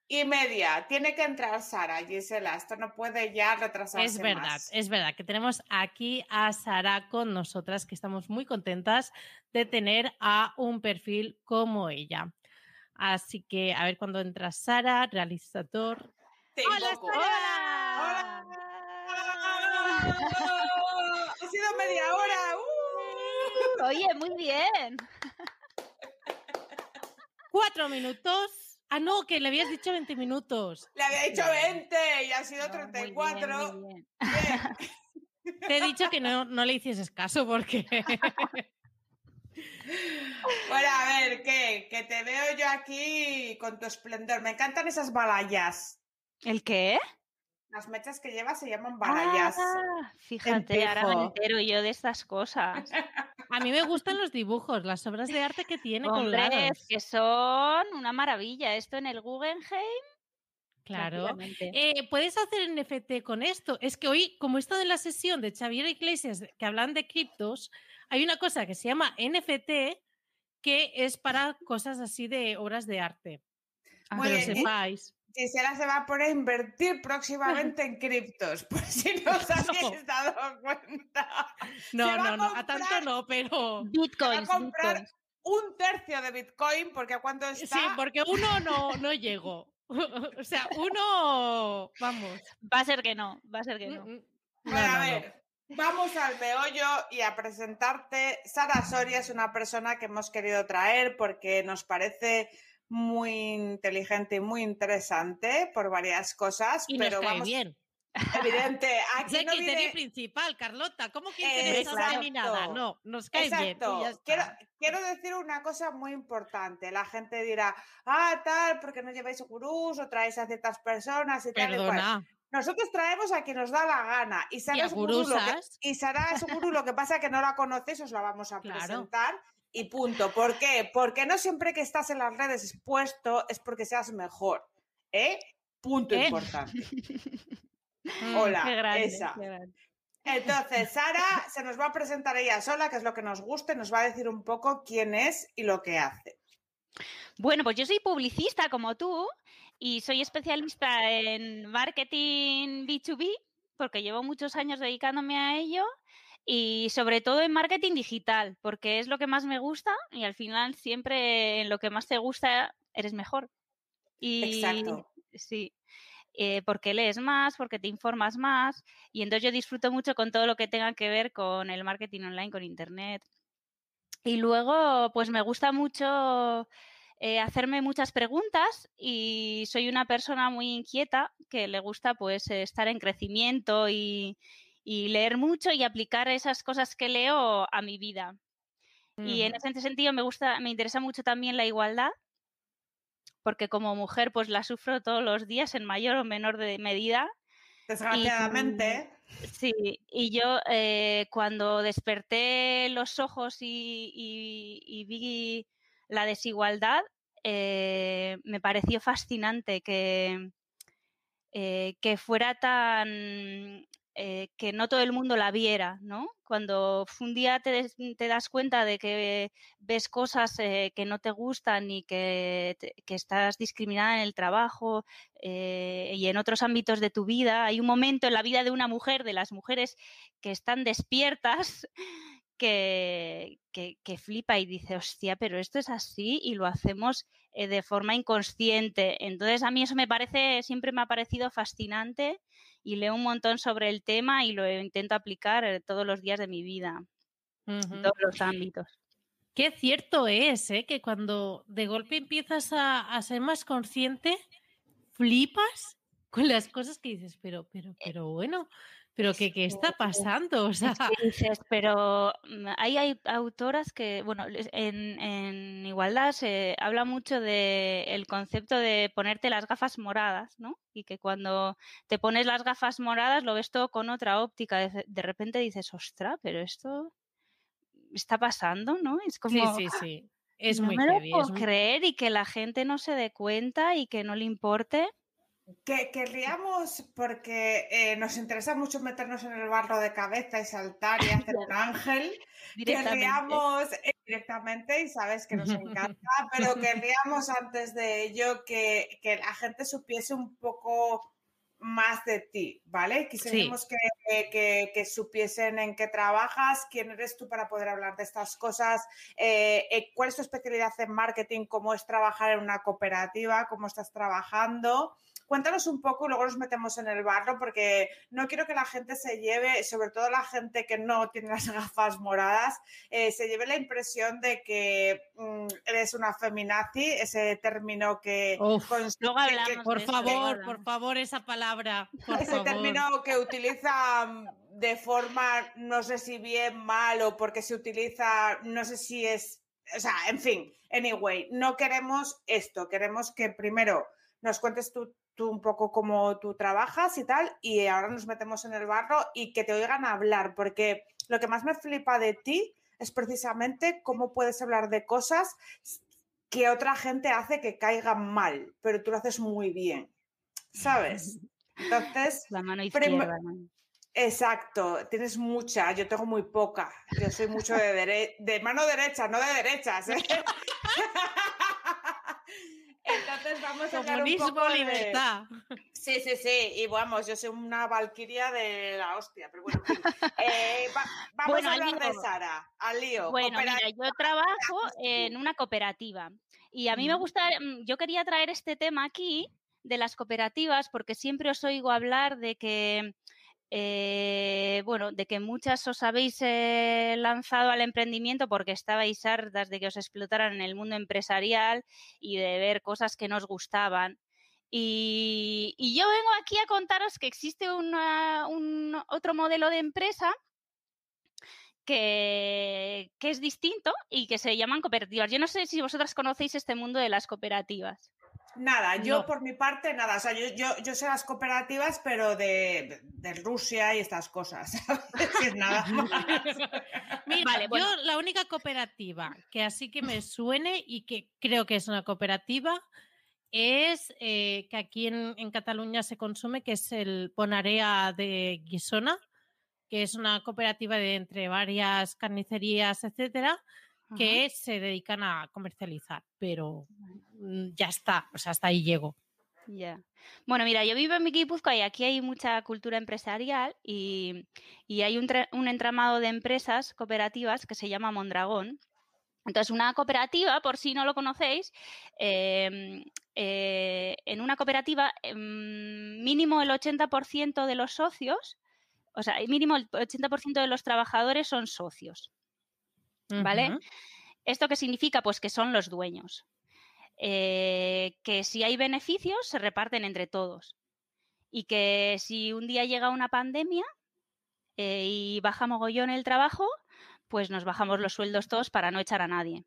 y media, tiene que entrar Sara, Gisela, esto no puede ya retrasarse Es verdad, más. es verdad que tenemos aquí a Sara con nosotras, que estamos muy contentas de tener a un perfil como ella. Así que a ver cuando entra Sara, realizador. Te ¡Hola. Sara! ¡Ah! Ha sido media hora. ¡uh! Oye, muy bien. Cuatro minutos. Ah, no, que le habías dicho 20 minutos. Le había dicho 20 y ha sido No, muy bien, 34. muy bien. Bien. Te he dicho que no, no le hicieses caso porque... Bueno, a ver, ¿qué? Que te veo yo aquí con tu esplendor. Me encantan esas balayas. ¿El qué? Las mechas que llevas se llaman balayas. Ah, fíjate, ahora me entero yo de estas cosas. A mí me gustan los dibujos, las obras de arte que tiene Hombre, colgadas. es que son una maravilla. Esto en el Guggenheim. Claro. Eh, ¿Puedes hacer NFT con esto? Es que hoy, como he estado en la sesión de Xavier Iglesias que hablan de criptos, hay una cosa que se llama NFT que es para cosas así de obras de arte. Ah, que lo ¿eh? sepáis. Gisela se va a poner a invertir próximamente en criptos, por si no os habéis dado cuenta. No, no, a no, a tanto no, pero... Bitcoins, va a comprar bitcoins. Un tercio de Bitcoin, porque a cuánto está. Sí, porque uno no, no llegó. o sea, uno... Vamos. Va a ser que no, va a ser que no. Mm, mm. Bueno, No, no, a no. ver, vamos al meollo y a presentarte. Sara Soria es una persona que hemos querido traer porque nos parece muy inteligente y muy interesante por varias cosas, Y nos pero cae vamos, bien. evidente, Es aquí el no criterio viene... principal, Carlota. ¿Cómo que interesada ni nada? No, nos cae bien. Exacto. está. Quiero, quiero decir una cosa muy importante. La gente dirá, ah, tal, porque no lleváis gurús o traéis a ciertas personas y tal y cual. Nosotros traemos a quien nos da la gana. Y Sara, Y a es un gurú, lo que, gurusas. y Sara es gurú, lo que pasa es que no la conoces, os la vamos a Claro. presentar. Y punto. ¿Por qué? Porque no siempre que estás en las redes expuesto es porque seas mejor. ¿Eh? Punto ¿Eh? importante. Mm, Hola, Qué grande, esa. qué grande. Entonces, Sara se nos va a presentar ella sola, que es lo que nos gusta, y nos va a decir un poco quién es y lo que hace. Bueno, pues yo soy publicista como tú y soy especialista en marketing B2B porque llevo muchos años dedicándome a ello y sobre todo en marketing digital porque es lo que más me gusta y al final siempre en lo que más te gusta eres mejor. Y Exacto. sí, eh, porque lees más, porque te informas más y entonces yo disfruto mucho con todo lo que tenga que ver con el marketing online, con internet. Y luego, pues me gusta mucho eh, hacerme muchas preguntas y soy una persona muy inquieta que le gusta pues eh, estar en crecimiento y, y leer mucho y aplicar esas cosas que leo a mi vida. Y en ese sentido me gusta, me interesa mucho también la igualdad, porque como mujer pues la sufro todos los días en mayor o menor de medida. Desgraciadamente. Sí, y yo eh, cuando desperté los ojos y, y- y vi la desigualdad, eh, me pareció fascinante que, eh, que fuera tan... eh, que no todo el mundo la viera, ¿no? Cuando un día te, das cuenta de que ves cosas que no te gustan y que, que estás discriminada en el trabajo y en otros ámbitos de tu vida, hay un momento en la vida de una mujer, de las mujeres que están despiertas, que, que, que flipa y dice, hostia, pero esto es así y lo hacemos eh, de forma inconsciente. Entonces a mí eso me parece, siempre me ha parecido fascinante y leo un montón sobre el tema y lo intento aplicar eh, todos los días de mi vida, en Ujú. todos los ámbitos. Qué cierto es, ¿eh? Que cuando de golpe empiezas a, a ser más consciente, flipas con las cosas que dices, pero, pero, pero bueno, pero ¿qué, qué está pasando? O sea, dices, pero mm, hay, autoras que, bueno, en, en Igualdad se habla mucho del concepto de ponerte las gafas moradas, ¿no? Y que cuando te pones las gafas moradas lo ves todo con otra óptica. De, de repente dices, ostra, pero esto está pasando, ¿no? Es como... sí, sí, sí. Es no muy me lo heavy, puedo es muy- creer y que la gente no se dé cuenta y que no le importe. Que querríamos, porque eh, nos interesa mucho meternos en el barro de cabeza y saltar y hacer un ángel, querríamos eh, directamente, y sabes que nos encanta, pero querríamos antes de ello que, que la gente supiese un poco más de ti, ¿vale? Quisiéramos que, que- que supiesen en qué trabajas, quién eres tú para poder hablar de estas cosas, eh, eh, cuál es tu especialidad en marketing, cómo es trabajar en una cooperativa, cómo estás trabajando. Cuéntanos un poco y luego nos metemos en el barro porque no quiero que la gente se lleve, sobre todo la gente que no tiene las gafas moradas, eh, se lleve la impresión de que mm, eres una feminazi, ese término que... Uf, Luego que- que- hablamos por favor, por favor, esa palabra. Por ese favor. término que utiliza mm, de forma, no sé si bien, mal o porque se utiliza, no sé si es, o sea, en fin, anyway, no queremos esto, queremos que primero nos cuentes tú, tú un poco cómo tú trabajas y tal, y ahora nos metemos en el barro y que te oigan hablar, porque lo que más me flipa de ti es precisamente cómo puedes hablar de cosas que otra gente hace que caigan mal, pero tú lo haces muy bien, ¿sabes? Entonces, La mano izquierda. Exacto, tienes mucha, yo tengo muy poca. Yo soy mucho de, de mano derecha, no de derechas. ¿eh? Entonces vamos a hablar un poco de... libertad. Sí, sí, sí, y vamos, yo soy una valquiria de la hostia, pero bueno. Eh, va- vamos Bueno, a al hablar de. Sara, al lío. Bueno, mira, cooperativa. yo trabajo en una cooperativa y a mí me gusta, mm, yo quería traer este tema aquí de las cooperativas porque siempre os oigo hablar de que, eh, bueno, de que muchas os habéis eh, lanzado al emprendimiento porque estabais hartas de que os explotaran en el mundo empresarial y de ver cosas que no os gustaban. Y, yo vengo aquí a contaros que existe una- un otro modelo de empresa que, que es distinto y que se llaman cooperativas. Yo no sé si vosotras conocéis este mundo de las cooperativas. Nada, yo No. por mi parte, nada. O sea, yo, yo, yo sé las cooperativas, pero de, de Rusia y estas cosas. nada más. Mira, Vale, bueno. yo la única cooperativa que así que me suene y que creo que es una cooperativa es eh, que aquí en, en Cataluña se consume, que es el Ponarea de Guisona, que es una cooperativa de entre varias carnicerías, etcétera, que se dedican a comercializar, pero ya está, o sea, hasta ahí llego. Ya. Bueno, mira, yo vivo en Guipúzcoa y aquí hay mucha cultura empresarial y, y hay un, un entramado de empresas cooperativas que se llama Mondragón. Entonces, una cooperativa, por si no lo conocéis, em, eh, en una cooperativa em, mínimo el 80% de los socios, o sea, mínimo el 80% de los trabajadores son socios. ¿Vale? ¿Esto qué significa? Pues que son los dueños. Eh, que si hay beneficios, se reparten entre todos. Y que si un día llega una pandemia eh, y baja mogollón el trabajo, pues nos bajamos los sueldos todos para no echar a nadie.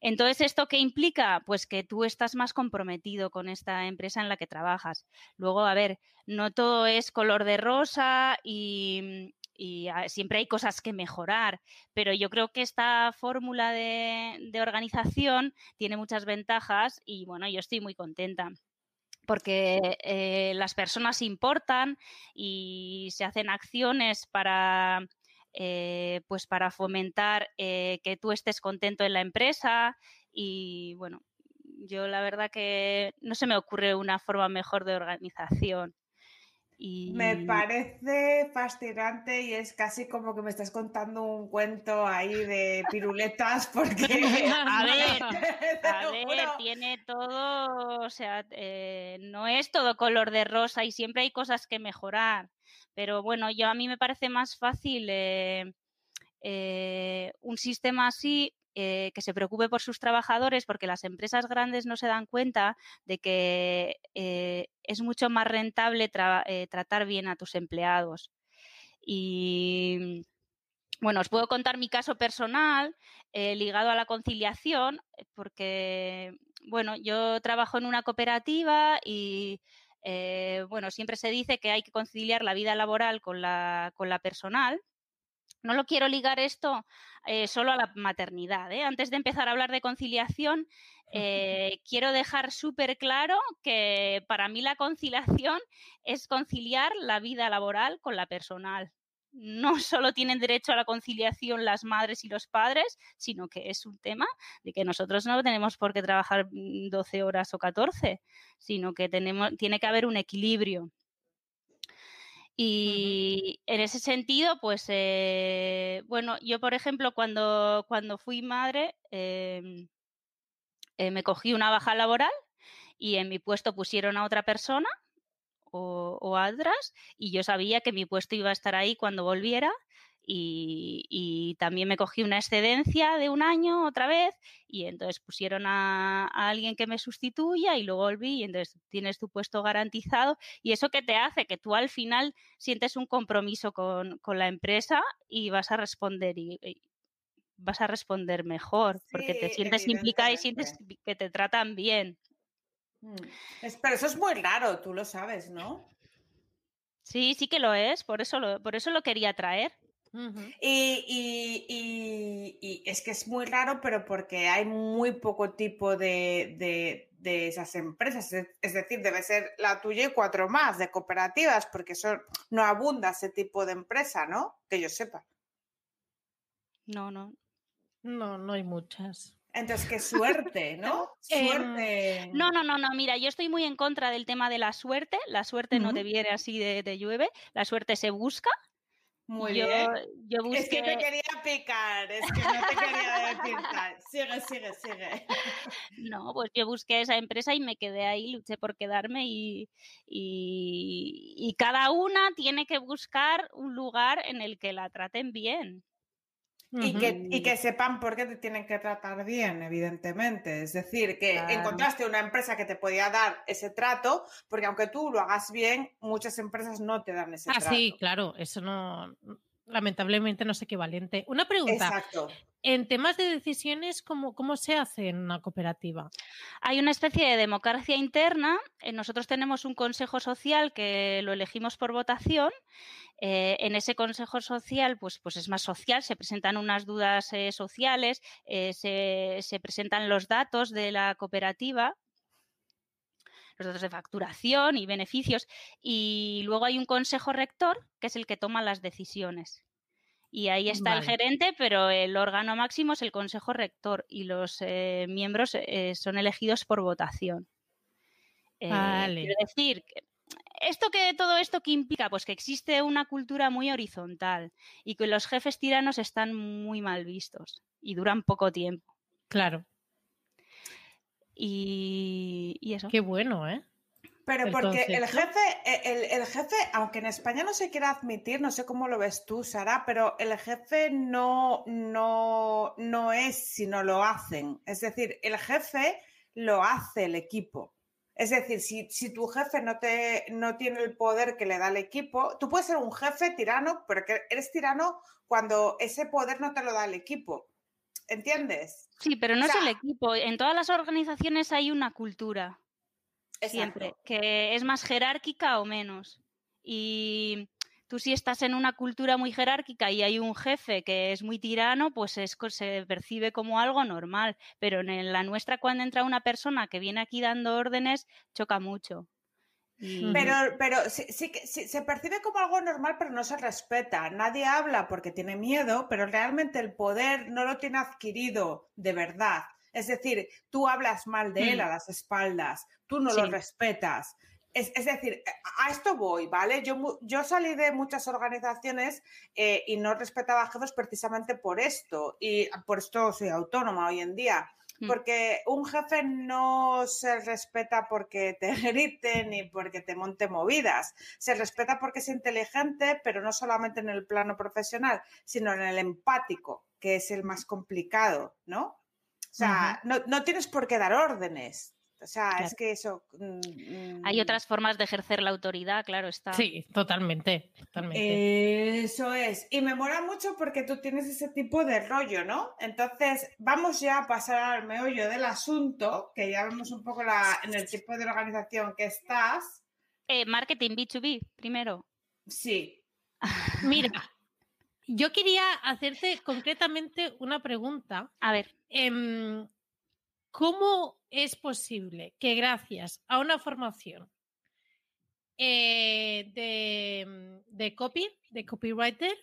Entonces, ¿esto qué implica? Pues que tú estás más comprometido con esta empresa en la que trabajas. Luego, a ver, no todo es color de rosa y, y, ah, siempre hay cosas que mejorar, pero yo creo que esta fórmula de, organización tiene muchas ventajas y bueno, yo estoy muy contenta porque eh, las personas importan y se hacen acciones para eh, pues para fomentar eh, que tú estés contento en la empresa y bueno, yo la verdad que no se me ocurre una forma mejor de organización. Y... Me parece fascinante y es casi como que me estás contando un cuento ahí de piruletas porque... A ver, A tiene todo, o sea, eh, no es todo color de rosa y siempre hay cosas que mejorar. Pero bueno, yo a mí me parece más fácil eh, eh, un sistema así eh, que se preocupe por sus trabajadores, porque las empresas grandes no se dan cuenta de que eh, es mucho más rentable eh, tratar bien a tus empleados. Y bueno, os puedo contar mi caso personal ligado a la conciliación, porque, bueno, yo trabajo en una cooperativa y, bueno, siempre se dice que hay que conciliar la vida laboral con la, con la personal. No lo quiero ligar esto solo a la maternidad. Antes de empezar a hablar de conciliación, quiero dejar súper claro que para mí la conciliación es conciliar la vida laboral con la personal no solo tienen derecho a la conciliación las madres y los padres, sino que es un tema de que nosotros no tenemos por qué trabajar 12 mm, horas o 14, sino que tenemos, tiene que haber un equilibrio. Y en ese sentido, pues, eh, bueno, yo, por ejemplo, cuando, cuando fui madre, em, eh, me cogí una baja laboral y en mi puesto pusieron a otra persona o, o y yo sabía que mi puesto iba a estar ahí cuando volviera y, también me cogí una excedencia de un año otra vez y entonces pusieron a, alguien que me sustituya y luego volví y entonces tienes tu puesto garantizado y eso que te hace que tú al final sientes un compromiso con, la empresa y vas a responder y, vas a responder mejor porque te sientes implicada y sientes que te tratan bien. Mm. pero eso es muy raro, tú lo sabes, ¿no? Sí, sí que lo es, por eso lo, por eso lo quería traer. Y, es que es muy raro, pero porque hay muy poco tipo de, esas empresas. Es decir, debe ser la tuya y cuatro más de cooperativas, porque son, no abunda ese tipo de empresa, ¿no? Que yo sepa. No, no. No, no hay muchas. Entonces, qué suerte, ¿no? Em, suerte. no, no, no, no. Mira, yo estoy muy en contra del tema de la suerte. La suerte no te viene así de, llueve. La suerte se busca. Muy bien. Es que te quería picar, es que no te quería decir tal. Sigue, sigue, sigue. No, pues yo busqué esa empresa y me quedé ahí, luché por quedarme y, y cada una tiene que buscar un lugar en el que la traten bien. Y, que, y que sepan por qué te tienen que tratar bien, evidentemente. Es decir, que encontraste una empresa que te podía dar ese trato, porque aunque tú lo hagas bien, muchas empresas no te dan ese ah, trato. Ah, sí, claro, eso no, lamentablemente no es equivalente. Una pregunta. Exacto. En temas de decisiones, ¿cómo, ¿cómo se hace en una cooperativa? Hay una especie de democracia interna. Eh, nosotros tenemos un consejo social que lo elegimos por votación. Eh, en ese consejo social, pues, pues es más social, se presentan unas dudas eh, sociales, se, se presentan los datos de la cooperativa los datos de facturación y beneficios. Y luego hay un consejo rector, que es el que toma las decisiones. Y ahí está el gerente, pero el órgano máximo es el consejo rector y los eh, miembros eh, son elegidos por votación. Eh, vale. Quiero decir, esto que todo esto que implica, pues que existe una cultura muy horizontal y que los jefes tiranos están muy mal vistos y duran poco tiempo. Claro. Y, y eso. Qué bueno, ¿eh? Pero porque el jefe, e, el, jefe, aunque en España no se quiera admitir, no sé cómo lo ves tú, Sara, pero el jefe no, no, no es si no lo hacen. Es decir, el jefe lo hace el equipo. Es decir, si, si tu jefe no, te, no tiene el poder que le da el equipo, tú puedes ser un jefe tirano, pero que eres tirano cuando ese poder no te lo da el equipo. ¿Entiendes? Sí, pero no es el equipo. En todas las organizaciones hay una cultura siempre, que es más jerárquica o menos. Y tú si estás en una cultura muy jerárquica y hay un jefe que es muy tirano, pues es, se percibe como algo normal. Pero en la nuestra, cuando entra una persona que viene aquí dando órdenes, choca mucho. Pero, pero sí, sí, se percibe como algo normal, pero no se respeta. Nadie habla porque tiene miedo, pero realmente el poder no lo tiene adquirido de verdad. Es decir, tú hablas mal de él a mm. las espaldas, tú no lo respetas. Es, decir, a esto voy, ¿vale? Yo, yo salí de muchas organizaciones eh, y no respetaba a jefes precisamente por esto. Y por esto soy autónoma hoy en día. Porque un jefe no se respeta porque te grite ni porque te monte movidas. Se respeta porque es inteligente, pero no solamente en el plano profesional, sino en el empático, que es el más complicado, ¿no? O sea, no, tienes por qué dar órdenes. O sea, Claro. es que eso. mm, Hay mm, otras formas de ejercer la autoridad, claro, está. Sí, totalmente, totalmente. Eh, Eso es. Y me mola mucho porque tú tienes ese tipo de rollo, ¿no? Entonces, vamos ya a pasar al meollo del asunto, que ya vemos un poco la, en el tipo de organización que estás. Eh, marketing B2B, primero. Sí. Mira, yo quería hacerte concretamente una pregunta. A ver, Em, ¿Cómo es posible que gracias a una formación eh, de, de copy, de copywriter,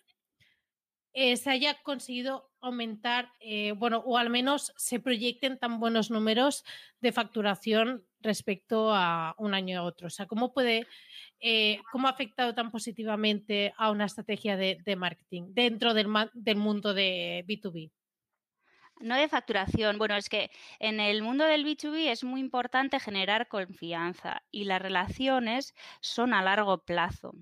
eh, se haya conseguido aumentar, eh, bueno, o al menos se proyecten tan buenos números de facturación respecto a un año a otro? O sea, ¿cómo puede, cómo ha afectado tan positivamente a una estrategia de, marketing dentro del, del mundo de B2B? No de facturación. Bueno, es que en el mundo del B2B es muy importante generar confianza y las relaciones son a largo plazo.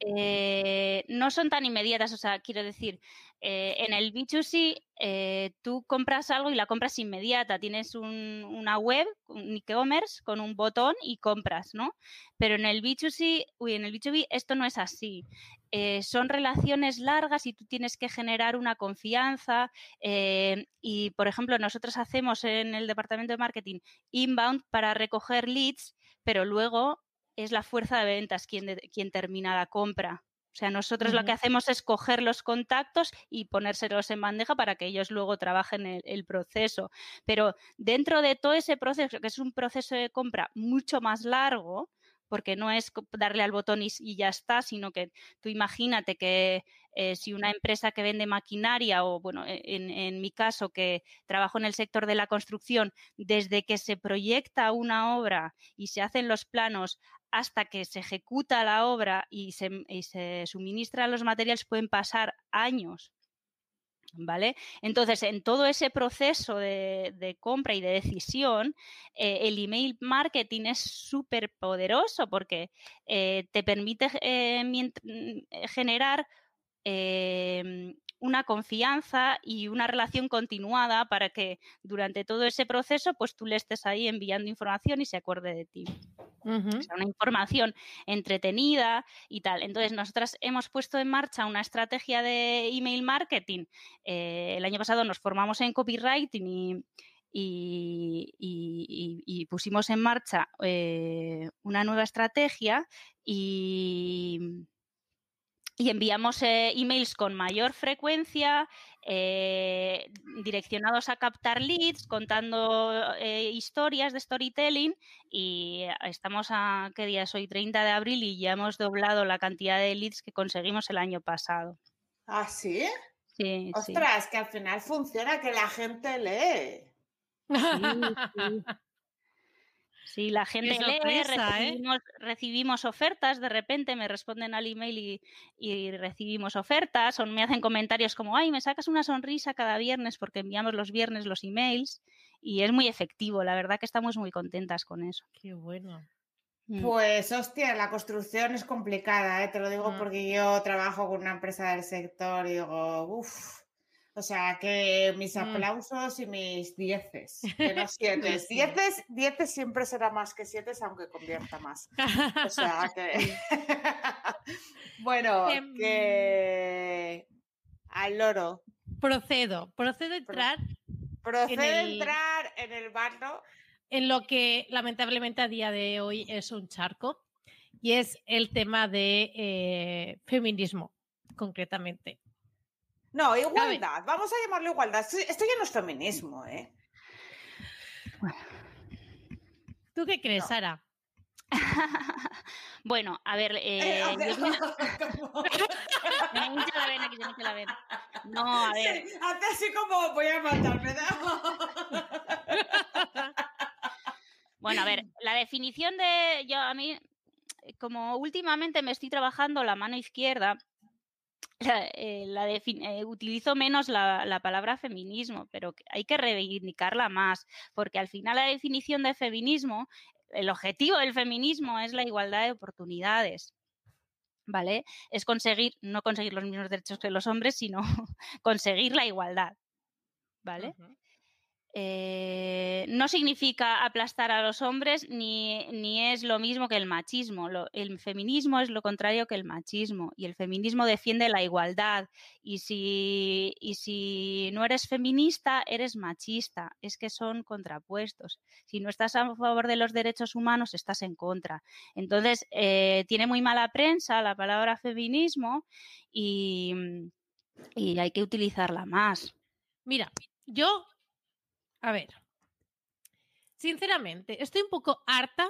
Eh, no son tan inmediatas, o sea, quiero decir, eh, en el B2C eh, tú compras algo y la compras inmediata, tienes un- una web, un e-commerce con un botón y compras, ¿no? Pero en el B2C, uy, en el B2B esto no es así. Son relaciones largas y tú tienes que generar una confianza y, por ejemplo, nosotros hacemos en el departamento de marketing inbound para recoger leads, pero luego es la fuerza de ventas quien, de- quien termina la compra. O sea, nosotros lo que hacemos es coger los contactos y ponérselos en bandeja para que ellos luego trabajen el, el proceso. Pero dentro de todo ese proceso, que es un proceso de compra mucho más largo, porque no es darle al botón y ya está, sino que tú imagínate que eh, si una empresa que vende maquinaria o, bueno, e- en, en mi caso que trabajo en el sector de la construcción, desde que se proyecta una obra y se hacen los planos hasta que se ejecuta la obra y se, y se suministran los materiales pueden pasar años. ¿Vale? Entonces, en todo ese proceso de, compra y de decisión, eh, el email marketing es súper poderoso porque eh, te permite eh, mm, generar eh, una confianza y una relación continuada para que durante todo ese proceso pues tú le estés ahí enviando información y se acuerde de ti. Ujú. O sea, una información entretenida y tal. Entonces, nosotras hemos puesto en marcha una estrategia de email marketing. Eh, el año pasado nos formamos en copywriting y, y- y- y- y pusimos en marcha eh, una nueva estrategia y, y enviamos eh, emails con mayor frecuencia, eh, direccionados a captar leads, contando eh, historias de storytelling y estamos a, ¿qué día es hoy? 30 de abril y ya hemos doblado la cantidad de leads que conseguimos el año pasado. ¿Ah, sí? Sí, sí. Ostras, que al final funciona, que la gente lee. Sí, la gente lee, sorpresa, ¿eh? recibimos, recibimos ofertas, de repente me responden al email y, y recibimos ofertas, o me hacen comentarios como, ay, me sacas una sonrisa cada viernes porque enviamos los viernes los emails y es muy efectivo, la verdad que estamos muy contentas con eso. Qué bueno. Mm. Pues hostia, la construcción es complicada, ¿eh? te lo digo Mm. porque yo trabajo con una empresa del sector y digo, uff, o sea que mis Mm. aplausos y mis dieces, que no siete. Sí. Dieces, dieces siempre será más que siete, aunque convierta más. O sea que. bueno, Em, que. Al loro. procedo, procedo a entrar Procede el- entrar en el barro. en lo que lamentablemente a día de hoy es un charco y es el tema de eh, feminismo, concretamente. No, igualdad. Vamos a llamarlo igualdad. Esto, esto ya no es feminismo, ¿eh? ¿Tú qué crees, No. Sara? bueno, a ver, Eh, eh, yo- me hincha la vena, que se me hincha la vena. No, a ver, Sí, hace así como voy a matarme. Bueno, a ver, la definición de yo a mí, como últimamente me estoy trabajando la mano izquierda, la, eh, eh, utilizo menos la, la palabra feminismo, pero hay que reivindicarla más, porque al final la definición de feminismo, el objetivo del feminismo es la igualdad de oportunidades. ¿Vale? Es conseguir, no conseguir los mismos derechos que los hombres, sino conseguir la igualdad. ¿Vale? Eh, no significa aplastar a los hombres ni, ni, es lo mismo que el machismo. El feminismo es lo contrario que el machismo y el feminismo defiende la igualdad y si, y si no eres feminista, eres machista. Es que son contrapuestos. Si no estás a favor de los derechos humanos, estás en contra. Entonces, eh, tiene muy mala prensa la palabra feminismo y, y hay que utilizarla más. Mira, yo a ver, sinceramente, estoy un poco harta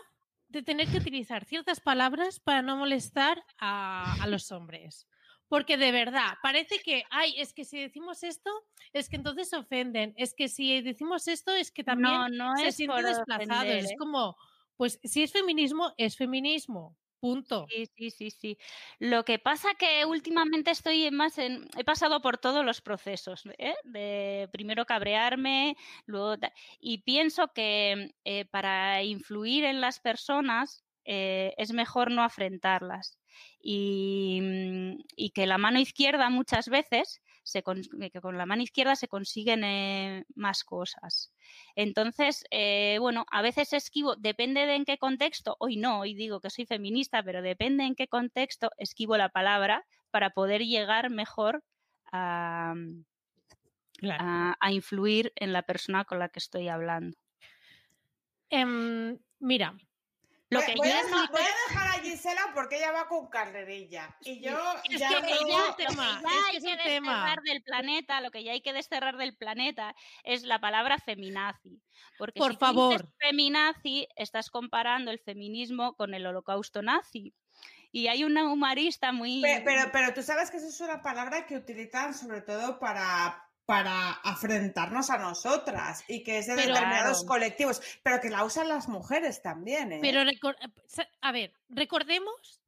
de tener que utilizar ciertas palabras para no molestar a, a, los hombres. Porque de verdad, parece que, ay, es que si decimos esto, es que entonces se ofenden. Es que si decimos esto, es que también no, no se sienten desplazados. Es ¿eh? como, pues si es feminismo, es feminismo. Punto. Sí, sí, sí, sí. Lo que pasa que últimamente estoy más en. He pasado por todos los procesos, ¿eh? De primero cabrearme, luego. Y pienso que eh, para influir en las personas eh, es mejor no afrentarlas. Y, y, que la mano izquierda muchas veces, se con, que con la mano izquierda se consiguen eh, más cosas. Entonces, eh, bueno, a veces esquivo, depende de en qué contexto, hoy no, hoy digo que soy feminista, pero depende en qué contexto esquivo la palabra para poder llegar mejor a, claro. a, a influir en la persona con la que estoy hablando. Um, mira, lo voy, que voy, a dejar, voy, a dejar, a Gisela porque ella va con carrerilla. Y yo es ya que no... ella, tema, lo que ya hay que, que desterrar del planeta, lo que ya hay que desterrar del planeta es la palabra feminazi. Porque Por si favor. Dices feminazi, estás comparando el feminismo con el holocausto nazi. Y hay una humorista muy. Pero, pero, pero tú sabes que eso es una palabra que utilizan sobre todo para para afrentarnos a nosotras y que es de Pero, determinados claro. colectivos, pero que la usan las mujeres también. ¿eh? Pero, recor- a ver, recordemos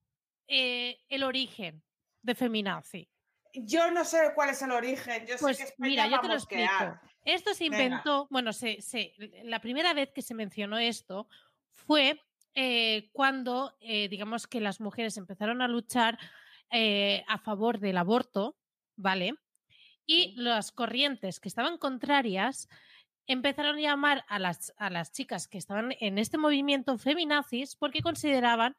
eh, el origen de feminazi. Yo no sé cuál es el origen. Yo Pues sé que España mira, yo te lo explico. Esto se Venga. inventó, bueno, se, se- la primera vez que se mencionó esto fue eh, cuando, eh, digamos que las mujeres empezaron a luchar eh, a favor del aborto, ¿vale? Y las corrientes que estaban contrarias empezaron a llamar a las, a las chicas que estaban en este movimiento feminazis porque consideraban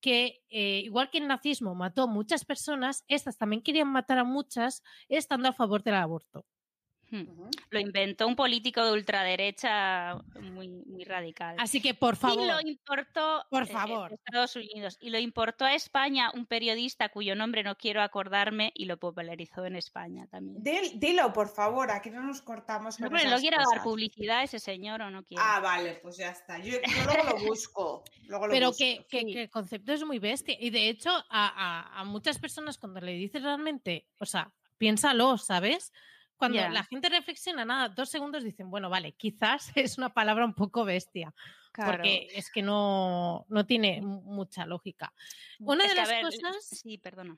que, eh, igual que el nazismo mató muchas personas, estas también querían matar a muchas estando a favor del aborto. Hmm. Lo inventó un político de ultraderecha muy, muy radical. Así que, por favor, Y lo importó por eh, favor. de Estados Unidos y lo importó a España un periodista cuyo nombre no quiero acordarme y lo popularizó en España también. Dil- dilo, por favor, aquí no nos cortamos. No, con pero no esas quiero dar publicidad a ese señor o no quiero. Ah, vale, pues ya está. Yo, yo luego lo busco. Luego lo Pero busco. que, que- sí. que el concepto es muy bestia. Y de hecho, a, a- a muchas personas cuando le dices realmente, o sea, piénsalo, ¿sabes? Cuando la gente reflexiona nada, dos segundos dicen, bueno, vale, quizás es una palabra un poco bestia, Claro. porque es que no, no tiene mu- mucha lógica. Una Es de las ver, cosas... Sí, perdona.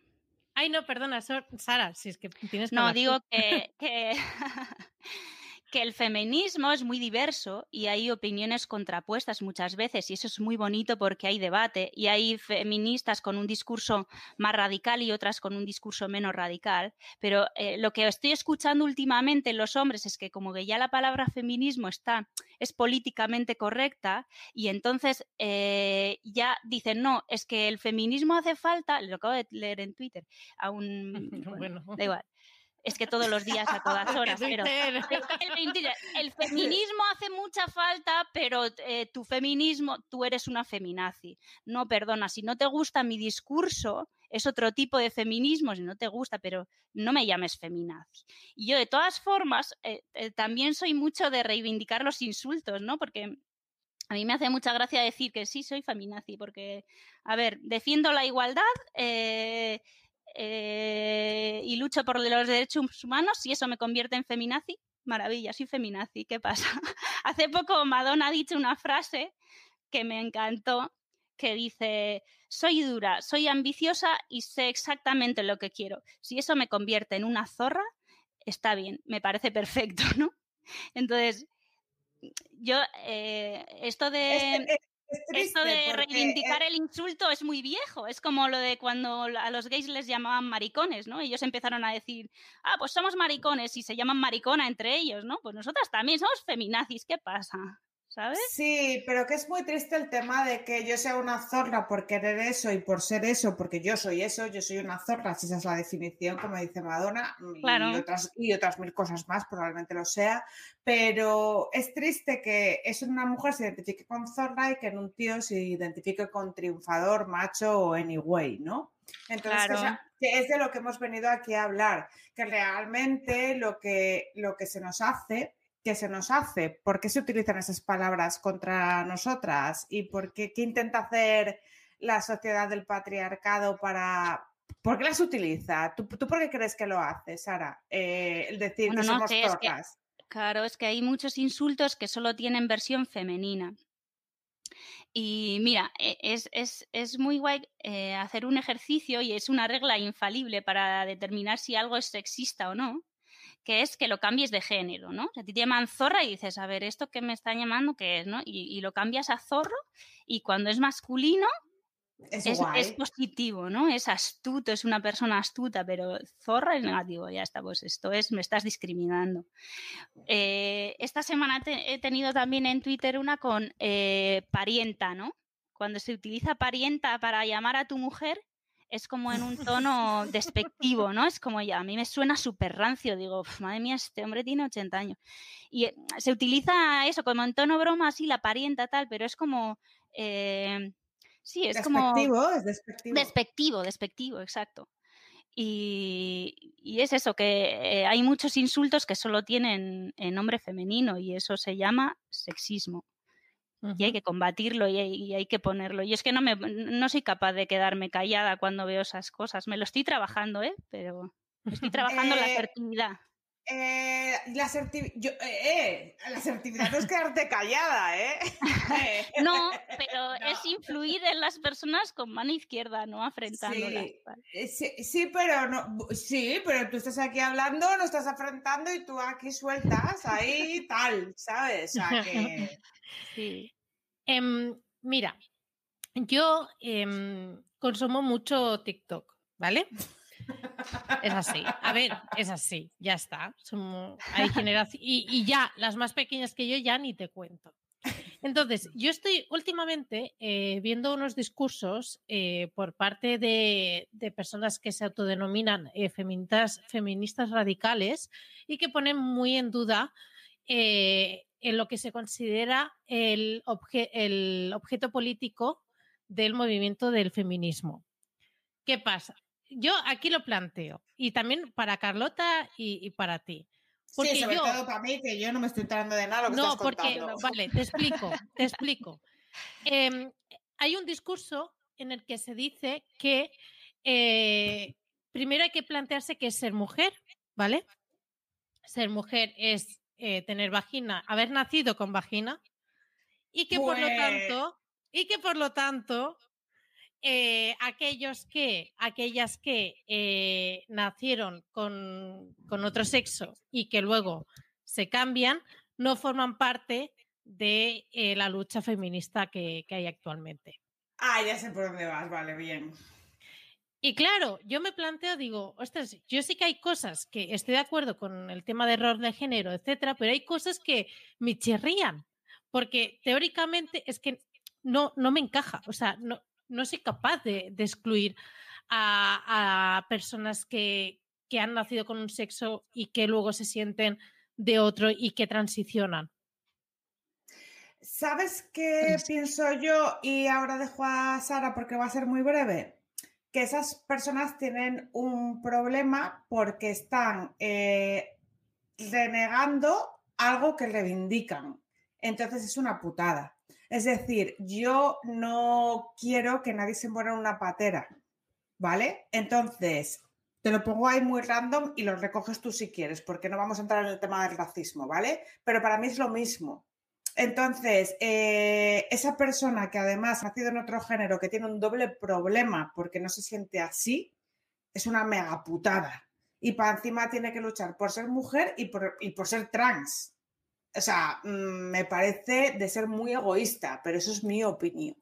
Ay, no, perdona, Sara, si es que tienes que No, digo que, que, que el feminismo es muy diverso y hay opiniones contrapuestas muchas veces y eso es muy bonito porque hay debate y hay feministas con un discurso más radical y otras con un discurso menos radical. Pero eh, lo que estoy escuchando últimamente en los hombres es que como que ya la palabra feminismo está, es políticamente correcta y entonces eh, ya dicen, no, es que el feminismo hace falta, lo acabo de leer en Twitter, a un... bueno, Bueno. da igual. Es que todos los días a todas horas, pero el, feminismo hace mucha falta, pero eh, tu feminismo, tú eres una feminazi. No, perdona, si no te gusta mi discurso, es otro tipo de feminismo, si no te gusta, pero no me llames feminazi. Y yo, de todas formas, eh, eh, también soy mucho de reivindicar los insultos, ¿no? Porque a mí me hace mucha gracia decir que sí soy feminazi, porque, a ver, defiendo la igualdad, eh, eh, y lucho por los derechos humanos, y eso me convierte en feminazi, maravilla, soy feminazi, ¿qué pasa? Hace poco Madonna ha dicho una frase que me encantó, que dice, soy dura, soy ambiciosa y sé exactamente lo que quiero. Si eso me convierte en una zorra, está bien, me parece perfecto, ¿no? Entonces, yo, eh, esto de... Este, esto de reivindicar el insulto es muy viejo. Es como lo de cuando a los gays les llamaban maricones, ¿no? Ellos empezaron a decir, ah, pues somos maricones y se llaman maricona entre ellos, ¿no? Pues nosotras también somos feminazis, ¿qué pasa? ¿Sabes? Sí, pero que es muy triste el tema de que yo sea una zorra por querer eso y por ser eso, porque yo soy eso, yo soy una zorra, si esa es la definición, como dice Madonna, y, otras, y otras mil cosas más, probablemente lo sea, pero es triste que es una mujer se identifique con zorra y que en un tío se identifique con triunfador, macho o anyway, ¿no? Entonces, que es de lo que hemos venido aquí a hablar, que realmente lo que, lo que se nos hace ¿Qué se nos hace? ¿Por qué se utilizan esas palabras contra nosotras? ¿Y por qué, qué intenta hacer la sociedad del patriarcado para... ¿Por qué las utiliza? ¿Tú, por qué crees que lo hace, Sara? Eh, el decir que somos claro, es que hay muchos insultos que solo tienen versión femenina. Y mira, e, es, es, es muy guay eh, hacer un ejercicio y es una regla infalible para determinar si algo es sexista o no, que es que lo cambies de género, ¿no? a ti te llaman zorra y dices, a ver, ¿esto que me están llamando qué es, no? Y, lo cambias a zorro y cuando es masculino es, es, positivo, ¿no? Es astuto, es una persona astuta, pero zorra es negativo, ya está, pues esto es, me estás discriminando. Eh, esta semana he tenido también en Twitter una con eh, parienta, ¿no? Cuando se utiliza parienta para llamar a tu mujer es como en un tono despectivo, ¿no? Es como ya, a mí me suena súper rancio, digo, madre mía, este hombre tiene 80 años. Y eh, se utiliza eso como en tono broma, así, la parienta tal, pero es como... Eh, sí, es como... Es despectivo. Despectivo, despectivo, exacto. Y, y, es eso, que eh, hay muchos insultos que solo tienen nombre femenino y eso se llama sexismo y hay que combatirlo y hay, que ponerlo. Y es que no, me, no soy capaz de quedarme callada cuando veo esas cosas. Me lo estoy trabajando, ¿eh? Pero estoy trabajando la asertividad. Eh, la, asertividad eh, la asertividad no es quedarte callada, ¿eh? no, pero es influir en las personas con mano izquierda, no afrentándolas. Sí, sí, pero no, sí, pero tú estás aquí hablando, no estás afrontando y tú aquí sueltas ahí tal, ¿sabes? O sea que... Sí. Em, mira, yo em, consumo mucho TikTok, ¿vale? Es así. A ver, es así. Ya está. hay y, ya, las más pequeñas que yo ya ni te cuento. Entonces, yo estoy últimamente eh, viendo unos discursos eh, por parte de, personas que se autodenominan eh, feministas, feministas radicales y que ponen muy en duda en lo que se considera el objeto político del movimiento del feminismo. ¿Qué pasa? Yo aquí lo planteo y también para Carlota y, para ti. Porque sí, sobre todo para mí, que yo no me estoy enterando de nada. Lo que no, porque, vale, te explico, te explico. Em, hay un discurso en el que se dice que eh, primero hay que plantearse qué es ser mujer, ¿vale? Ser mujer es eh, tener vagina, haber nacido con vagina y que por lo pues tanto, y que por lo tanto, eh, aquellos que, aquellas que eh, nacieron con, otro sexo y que luego se cambian, no forman parte de la lucha feminista que, que hay actualmente. Ah, ya sé por dónde vas, vale, bien. Y claro, yo me planteo, digo, ostras, yo sí que hay cosas que estoy de acuerdo con el tema de error de género, etcétera, pero hay cosas que me chirrían, porque teóricamente es que no, no me encaja, o sea, no, no soy capaz de, excluir a, personas que, que han nacido con un sexo y que luego se sienten de otro y que transicionan. ¿Sabes qué pienso yo? Y ahora dejo a Sara porque va a ser muy breve que esas personas tienen un problema porque están eh, renegando algo que reivindican. Entonces es una putada. Es decir, yo no quiero que nadie se muera en una patera, ¿vale? Entonces, te lo pongo ahí muy random y lo recoges tú si quieres, porque no vamos a entrar en el tema del racismo, ¿vale? Pero para mí es lo mismo. Entonces, eh, esa persona que además ha nacido en otro género, que tiene un doble problema porque no se siente así, es una mega putada. Y para encima tiene que luchar por ser mujer y por, ser trans. O sea, mm, me parece de ser muy egoísta, pero eso es mi opinión.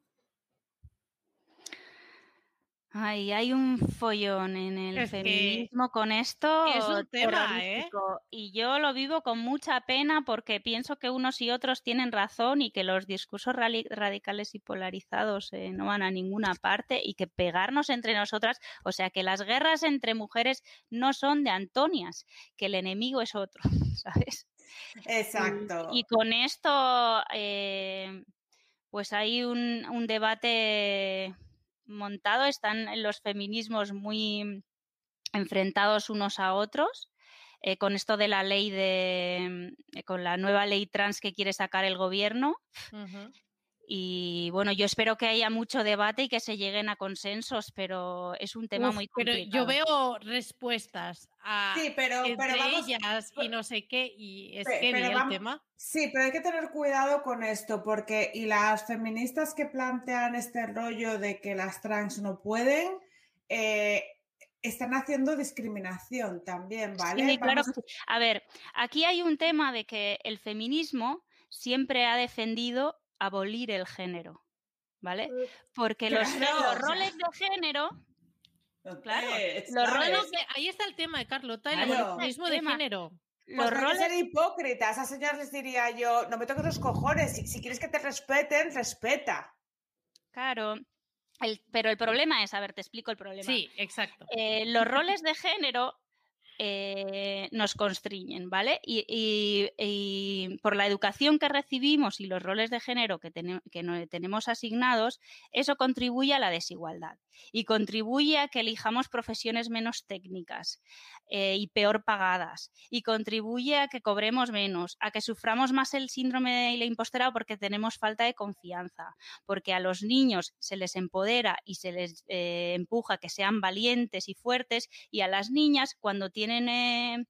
Ay, hay un follón en el Es que feminismo con esto. es un tema, ¿eh? Y yo lo vivo con mucha pena porque pienso que unos y otros tienen razón y que los discursos radicales y polarizados eh, no van a ninguna parte y que pegarnos entre nosotras, o sea, que las guerras entre mujeres no son de Antonias, que el enemigo es otro, ¿sabes? Exacto. Y, con esto, eh, pues hay un, un debate montado, están los feminismos muy enfrentados unos a otros. eh, con esto de la ley de, eh, con la nueva ley trans que quiere sacar el gobierno. Ujú. Y bueno, yo espero que haya mucho debate y que se lleguen a consensos, pero es un tema Uf, muy pero complicado. yo veo respuestas a Sí, pero, entre pero vamos, ellas y no sé qué, y es pe- que pero el vamos- tema. Sí, pero hay que tener cuidado con esto, porque y las feministas que plantean este rollo de que las trans no pueden, eh, están haciendo discriminación también, ¿vale? Sí, claro. Vamos-. A ver, aquí hay un tema de que el feminismo siempre ha defendido abolir el género, ¿vale? Porque los, Claro, roles de género, claro, los roles ahí está el tema, Carlota, el Claro. abolicionismo de género. Pues los roles ser hipócrita. A esas señoras les diría yo, no me toques los cojones. Si, si quieres que te respeten, respeta. Claro, el- pero el problema es, a ver, te explico el problema. Sí, exacto. Eh, los roles de género eh, nos constriñen, ¿vale? Y, por la educación que recibimos y los roles de género que, tene- que tenemos asignados, eso contribuye a la desigualdad y contribuye a que elijamos profesiones menos técnicas eh, y peor pagadas y contribuye a que cobremos menos, a que suframos más el síndrome de la impostora porque tenemos falta de confianza, porque a los niños se les empodera y se les eh, empuja que sean valientes y fuertes y a las niñas cuando tienen eh,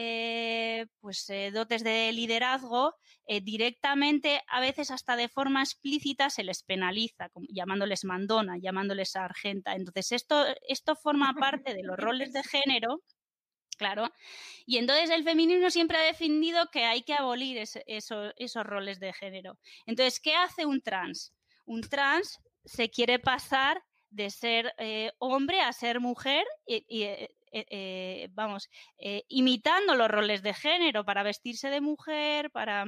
eh, pues eh, dotes de liderazgo eh, directamente a veces hasta de forma explícita se les penaliza llamándoles mandona llamándoles sargenta entonces esto esto forma parte de los roles de género Claro. Y entonces el feminismo siempre ha defendido que hay que abolir esos roles de género. Entonces, ¿qué hace un trans? Un trans se quiere pasar de ser hombre a ser mujer y, eh, eh, vamos, eh, imitando los roles de género para vestirse de mujer, para...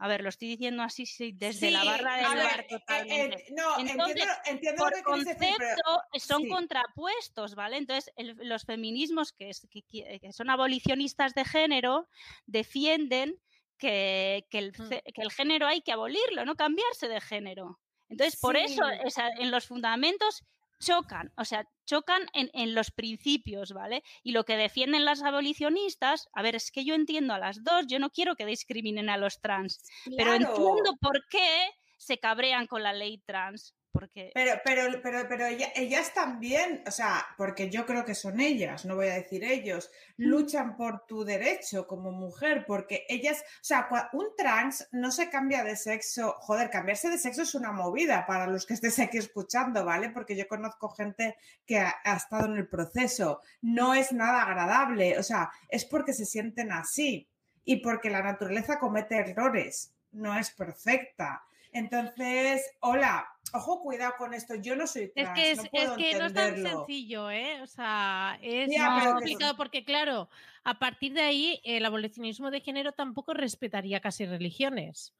A ver, lo estoy diciendo así sí, desde la barra del ver, bar eh, totalmente. eh, no, Entonces, entiendo, entiendo por lo que quieres decir, pero- concepto son sí. contrapuestos, ¿vale? Entonces, el- los feminismos que, es- que qui- que son abolicionistas de género defienden que, que el, Mm. que el género hay que abolirlo, no cambiarse de género. Entonces, por eso esa- en los fundamentos chocan, o sea, chocan en, en los principios, ¿vale? Y lo que defienden las abolicionistas, a ver, es que yo entiendo a las dos, yo no quiero que discriminen a los trans, pero entiendo por qué se cabrean con la ley trans, porque... Pero, pero, pero, pero ella- ellas también, o sea, porque yo creo que son ellas, no voy a decir ellos, luchan por tu derecho como mujer, porque ellas, o sea, un trans no se cambia de sexo, joder, cambiarse de sexo es una movida para los que estés aquí escuchando, ¿vale? Porque yo conozco gente que ha, ha estado en el proceso, no es nada agradable, o sea, es porque se sienten así y porque la naturaleza comete errores, no es perfecta. Entonces, hola, ojo, cuidado con esto. Yo no soy Es trans, que, es, no es que no es tan sencillo, ¿eh? O sea, es Ya, complicado porque, claro, a partir de ahí el abolicionismo de género tampoco respetaría casi religiones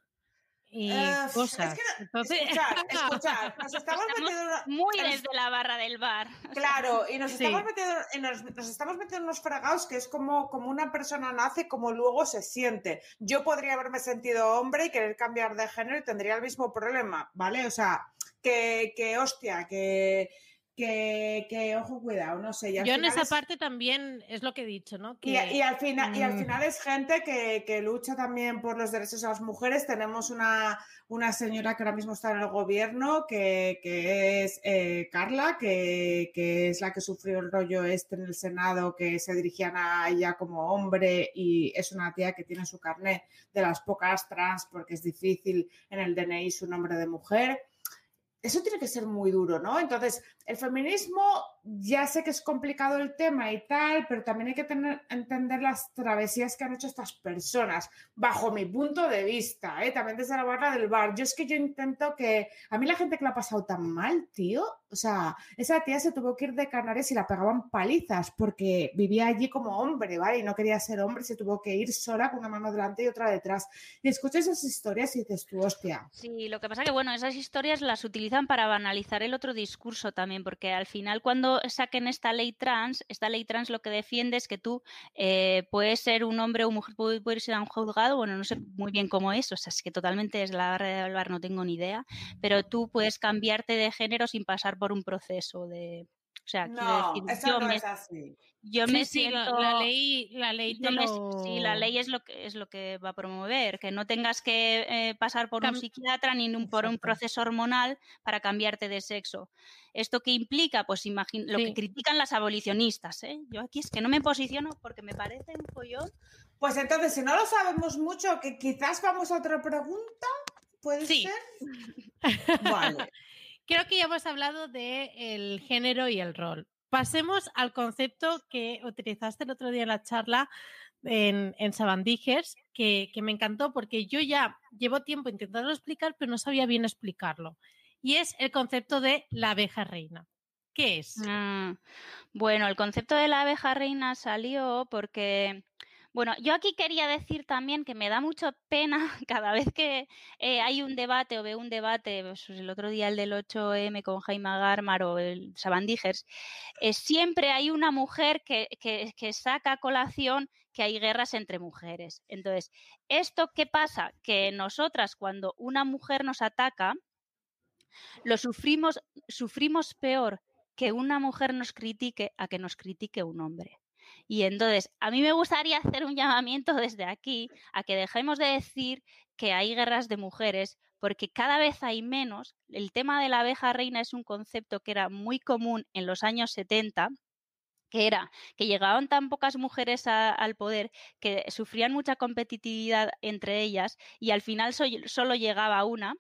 y es cosas. que Entonces, Escuchad, escuchad, nos estamos Estamos metiendo muy desde la barra del bar. Claro, y nos Sí. estamos metiendo en nos, nos estamos metiendo en unos fregados que es como, como una persona nace, como luego se siente. Yo podría haberme sentido hombre y querer cambiar de género y tendría el mismo problema, ¿vale? O sea, que, que hostia, que, que, que ojo, cuidado, no sé. y yo en esa es- parte también es lo que he dicho, ¿no? Y, Que, y al final, y al mm, final es gente que, que lucha también por los derechos de las mujeres. Tenemos una, una señora que ahora mismo está en el gobierno, que, que es eh, Carla, que, que es la que sufrió el rollo este en el Senado, que se dirigían a ella como hombre y es una tía que tiene su carnet de las pocas trans porque es difícil en el DNI su nombre de mujer. Eso tiene que ser muy duro, ¿no? Entonces, el feminismo ya sé que es complicado el tema y tal, pero también hay que entender las travesías que han hecho estas personas, bajo mi punto de vista, ¿eh? también desde la barra del bar. Yo es que yo intento que, a mí la gente que la ha pasado tan mal, tío, o sea, esa tía se tuvo que ir de Canarias y la pegaban palizas porque vivía allí como hombre, ¿vale? Y no quería ser hombre, se tuvo que ir sola con una mano delante y otra detrás. Y escuchas esas historias y dices tú, hostia. Sí, lo que pasa que, bueno, esas historias las utilizan para banalizar el otro discurso también, porque al final cuando saquen esta ley trans, esta ley trans lo que defiende es que tú eh, puedes ser un hombre o mujer, puedes ir a un juzgado, bueno, no sé muy bien cómo es, o sea, es que totalmente es la barra de hablar, no tengo ni idea, pero tú puedes cambiarte de género sin pasar por un proceso de, o sea, no, decir, yo no me, es así. Yo me siento. La, ley, la ley te lo... Sí, la ley es lo que es lo que va a promover, que no tengas que eh, pasar por Cam... un psiquiatra ni un, por un proceso hormonal para cambiarte de sexo. ¿Esto qué implica? Pues imagino sí. lo que critican las abolicionistas. ¿eh? Yo aquí es que no me posiciono porque me parece un follón. Pues entonces, si no lo sabemos mucho, que quizás vamos a otra pregunta, ¿puede sí. ser? Vale. Creo que ya hemos hablado del de género y el rol. Pasemos al concepto que utilizaste el otro día en la charla en, en Sabandijers, que, que, me encantó porque yo ya llevo tiempo intentando explicar, pero no sabía bien explicarlo. Y es el concepto de la abeja reina. ¿Qué es? Mm, bueno, el concepto de la abeja reina salió porque bueno, yo aquí quería decir también que me da mucha pena cada vez que eh, hay un debate o veo un debate, pues el otro día el del 8M con Jaime Garmar o el Sabandijers, eh, siempre hay una mujer que, que, que saca a colación que hay guerras entre mujeres. Entonces, ¿esto qué pasa? Que nosotras cuando una mujer nos ataca, lo sufrimos, sufrimos peor que una mujer nos critique a que nos critique un hombre. Y entonces, a mí me gustaría hacer un llamamiento desde aquí a que dejemos de decir que hay guerras de mujeres, porque cada vez hay menos. El tema de la abeja reina es un concepto que era muy común en los años 70 que era que llegaban tan pocas mujeres al poder que sufrían mucha competitividad entre ellas y al final so, solo llegaba una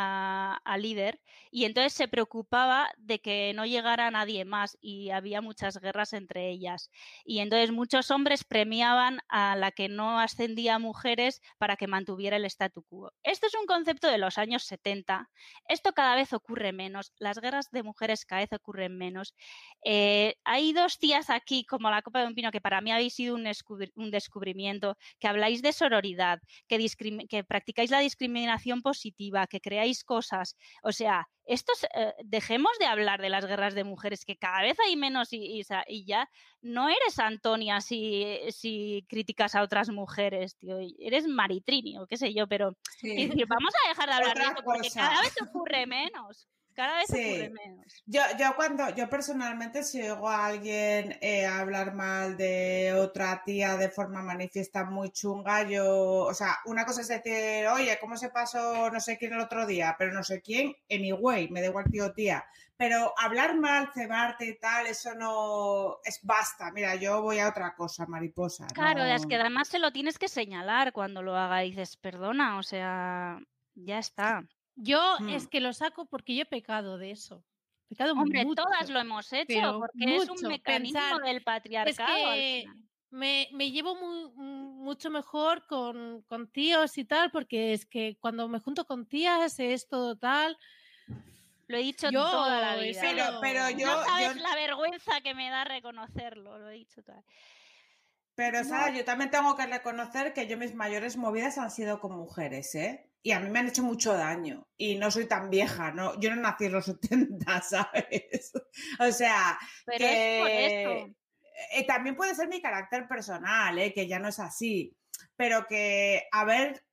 a, líder y entonces se preocupaba de que no llegara nadie más y había muchas guerras entre ellas. Y entonces muchos hombres premiaban a la que no ascendía a mujeres para que mantuviera el statu quo. Esto es un concepto de los años 70. Esto cada vez ocurre menos. Las guerras de mujeres cada vez ocurren menos. Eh, hay dos tías aquí, como la Copa de un Pino, que para mí habéis sido un descubrimiento, que habláis de sororidad, que, que practicáis la discriminación positiva, que creáis cosas. O sea, estos, eh, dejemos de hablar de las guerras de mujeres, que cada vez hay menos y, y, y ya no eres Antonia si, si, criticas a otras mujeres, tío. Eres Maritrini o qué sé yo, pero sí. decir, vamos a dejar de hablar de eso porque cada vez ocurre menos cada vez sí. ocurre menos. Yo, yo cuando, yo personalmente si oigo a alguien eh, hablar mal de otra tía de forma manifiesta muy chunga, yo, o sea, una cosa es decir, oye, ¿cómo se pasó no sé quién el otro día? Pero no sé quién, anyway, me da igual tío tía. Pero hablar mal, cebarte y tal, eso no es basta. Mira, yo voy a otra cosa, mariposa. Claro, no... es que además se lo tienes que señalar cuando lo haga y dices, perdona, o sea, ya está. Yo hmm. es que lo saco porque yo he pecado de eso. He pecado Hombre, mucho, todas lo hemos hecho, porque mucho. es un mecanismo Pensar, del patriarcado. Es que me, me, llevo muy, mucho mejor con, con, tíos y tal, porque es que cuando me junto con tías es todo tal. Lo he dicho yo, toda la vida. Pero, pero yo, no sabes yo... la vergüenza que me da reconocerlo, lo he dicho toda. Pero, Sara, yo también tengo que reconocer que yo mis mayores movidas han sido con mujeres, ¿eh? Y a mí me han hecho mucho daño y no soy tan vieja, ¿no? Yo no nací en los 70, ¿sabes? O sea, Pero que eh, también puede ser mi carácter personal, ¿eh? que ya no es así, pero que a ver,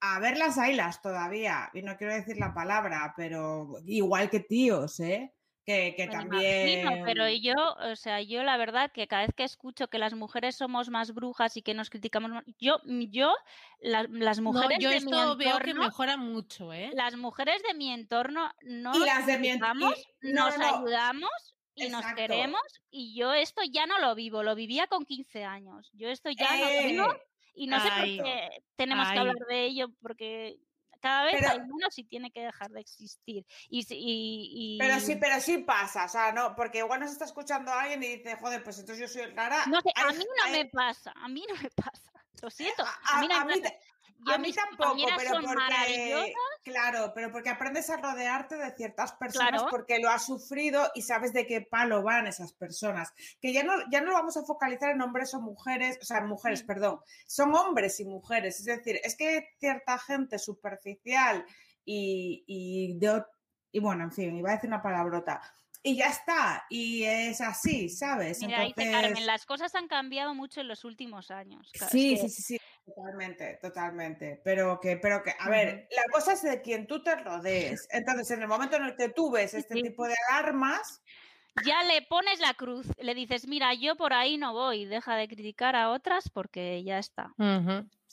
a ver las ailas todavía, y no quiero decir la palabra, pero igual que tíos, ¿eh? Que, también. imagino, pero yo, o sea, yo la verdad que cada vez que escucho que las mujeres somos más brujas y que nos criticamos, más, yo, yo la, las mujeres no, yo de esto mi entorno, veo que mejora mucho, ¿eh? Las mujeres de mi entorno no y nos las de mi criticamos, y- no, nos no, ayudamos y nos queremos y yo esto ya no lo vivo, lo vivía con 15 años. Yo esto ya no lo Eh, vivo y no sé por qué tenemos ay. que hablar de ello porque cada vez Pero- hay menos y tiene que dejar de existir. Y, si- y- y- Pero sí, pero sí pasa, o sea, no, porque igual nos está escuchando alguien y dice, joder, pues entonces yo soy rara. No sé, a mí no hay- me pasa, a mí no me pasa. Lo siento, A, a mí no me pasa. Yo, a mí tampoco, pero son porque, claro, pero porque aprendes a rodearte de ciertas personas Claro. porque lo has sufrido y sabes de qué palo van esas personas. Que ya no, ya no lo vamos a focalizar en hombres o mujeres, o sea, mujeres, Mm. perdón, son hombres y mujeres. Es decir, es que cierta gente superficial y, y, de, y bueno, en fin, iba a decir una palabrota. Y ya está, y es así, ¿sabes? Mira, dice Carmen, las cosas han cambiado mucho en los últimos años. Claro, es Sí, que- sí, sí, sí, totalmente, totalmente. Pero que, pero que, a ver, la cosa es de quien tú te rodees. Entonces, en el momento en el que tú ves este sí. tipo de alarmas, Ya le pones la cruz, le dices, mira, yo por ahí no voy, deja de criticar a otras porque ya está.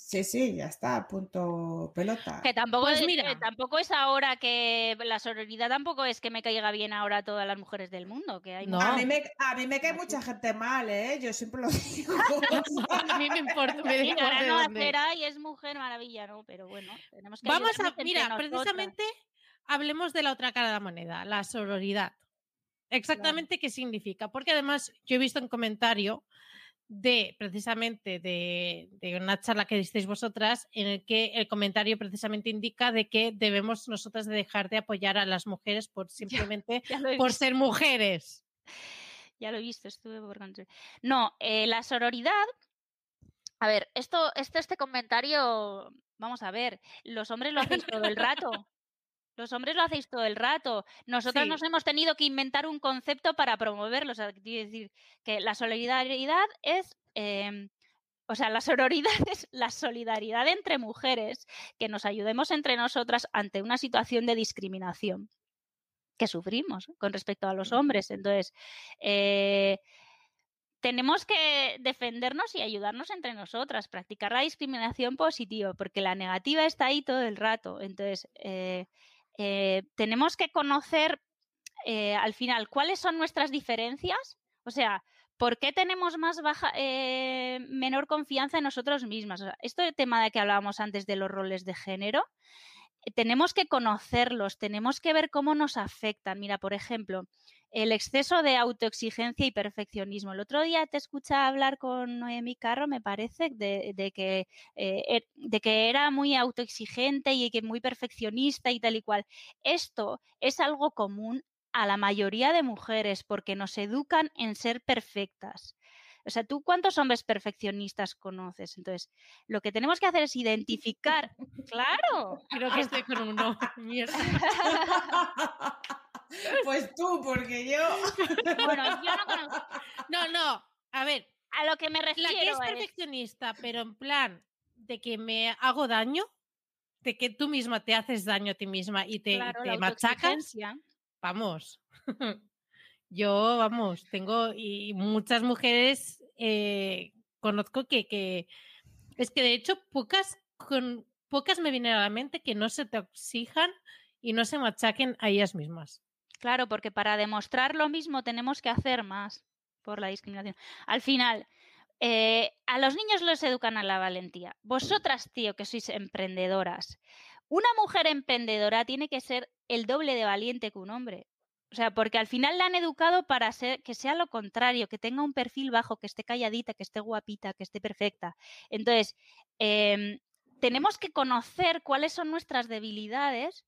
Sí, sí, ya está, punto pelota. Que tampoco, Pues es, mira. que tampoco es ahora que la sororidad tampoco es que me caiga bien ahora a todas las mujeres del mundo, que hay No. A mí, me, a mí me cae mucha gente mal, ¿eh? Yo siempre lo digo. A mí me importa, me igual ahora no hacerá y es mujer maravilla, ¿no? Pero bueno, tenemos que Vamos a, mira, precisamente hablemos de la otra cara de la moneda, la sororidad. Exactamente qué significa, porque además yo he visto un comentario de precisamente de, de una charla que disteis vosotras en el que el comentario precisamente indica de que debemos nosotras de dejar de apoyar a las mujeres por simplemente Ya por ser mujeres. ya lo he visto, estuve por. No, eh, la sororidad. A ver, esto, este, este comentario, vamos a ver, los hombres lo hacéis todo el rato. Los hombres lo hacéis todo el rato. Nosotros Sí. nos hemos tenido que inventar un concepto para promoverlo. O sea, quiero decir que la solidaridad es. em, o sea, la sororidad es la solidaridad entre mujeres, que nos ayudemos entre nosotras ante una situación de discriminación que sufrimos con respecto a los hombres. Entonces, eh, tenemos que defendernos y ayudarnos entre nosotras, practicar la discriminación positiva, porque la negativa está ahí todo el rato. Entonces, eh, eh, tenemos que conocer eh, al final cuáles son nuestras diferencias, o sea, ¿por qué tenemos más baja, eh, menor confianza en nosotros mismas? O sea, esto el tema de que hablábamos antes de los roles de género, tenemos que conocerlos, tenemos que ver cómo nos afectan. Mira, por ejemplo, el exceso de autoexigencia y perfeccionismo. El otro día te escuché hablar con Noemi Carro, me parece, de, de que, eh, er- de que era muy autoexigente y que muy perfeccionista y tal y cual. Esto es algo común a la mayoría de mujeres porque nos educan en ser perfectas. O sea, ¿tú cuántos hombres perfeccionistas conoces? Entonces, lo que tenemos que hacer es identificar, claro, Creo que estoy con uno. Mierda. pues tú, porque yo. bueno, yo no conozco. No, no. A ver, A lo que me la refiero que es perfeccionista, pero en plan de que me hago daño, de que tú misma te haces daño a ti misma y te, y te la machacas, vamos. Yo, vamos, tengo y muchas mujeres eh, conozco que, que es que de hecho pocas con pocas me vienen a la mente que no se te exijan y no se machaquen a ellas mismas. Claro, porque para demostrar lo mismo tenemos que hacer más por la discriminación. Al final, eh, a los niños los educan a la valentía. Vosotras, tío, que sois emprendedoras, una mujer emprendedora tiene que ser el doble de valiente que un hombre. O sea, porque al final la han educado para ser, que sea lo contrario, que tenga un perfil bajo, que esté calladita, que esté guapita, que esté perfecta. Entonces, em, tenemos que conocer cuáles son nuestras debilidades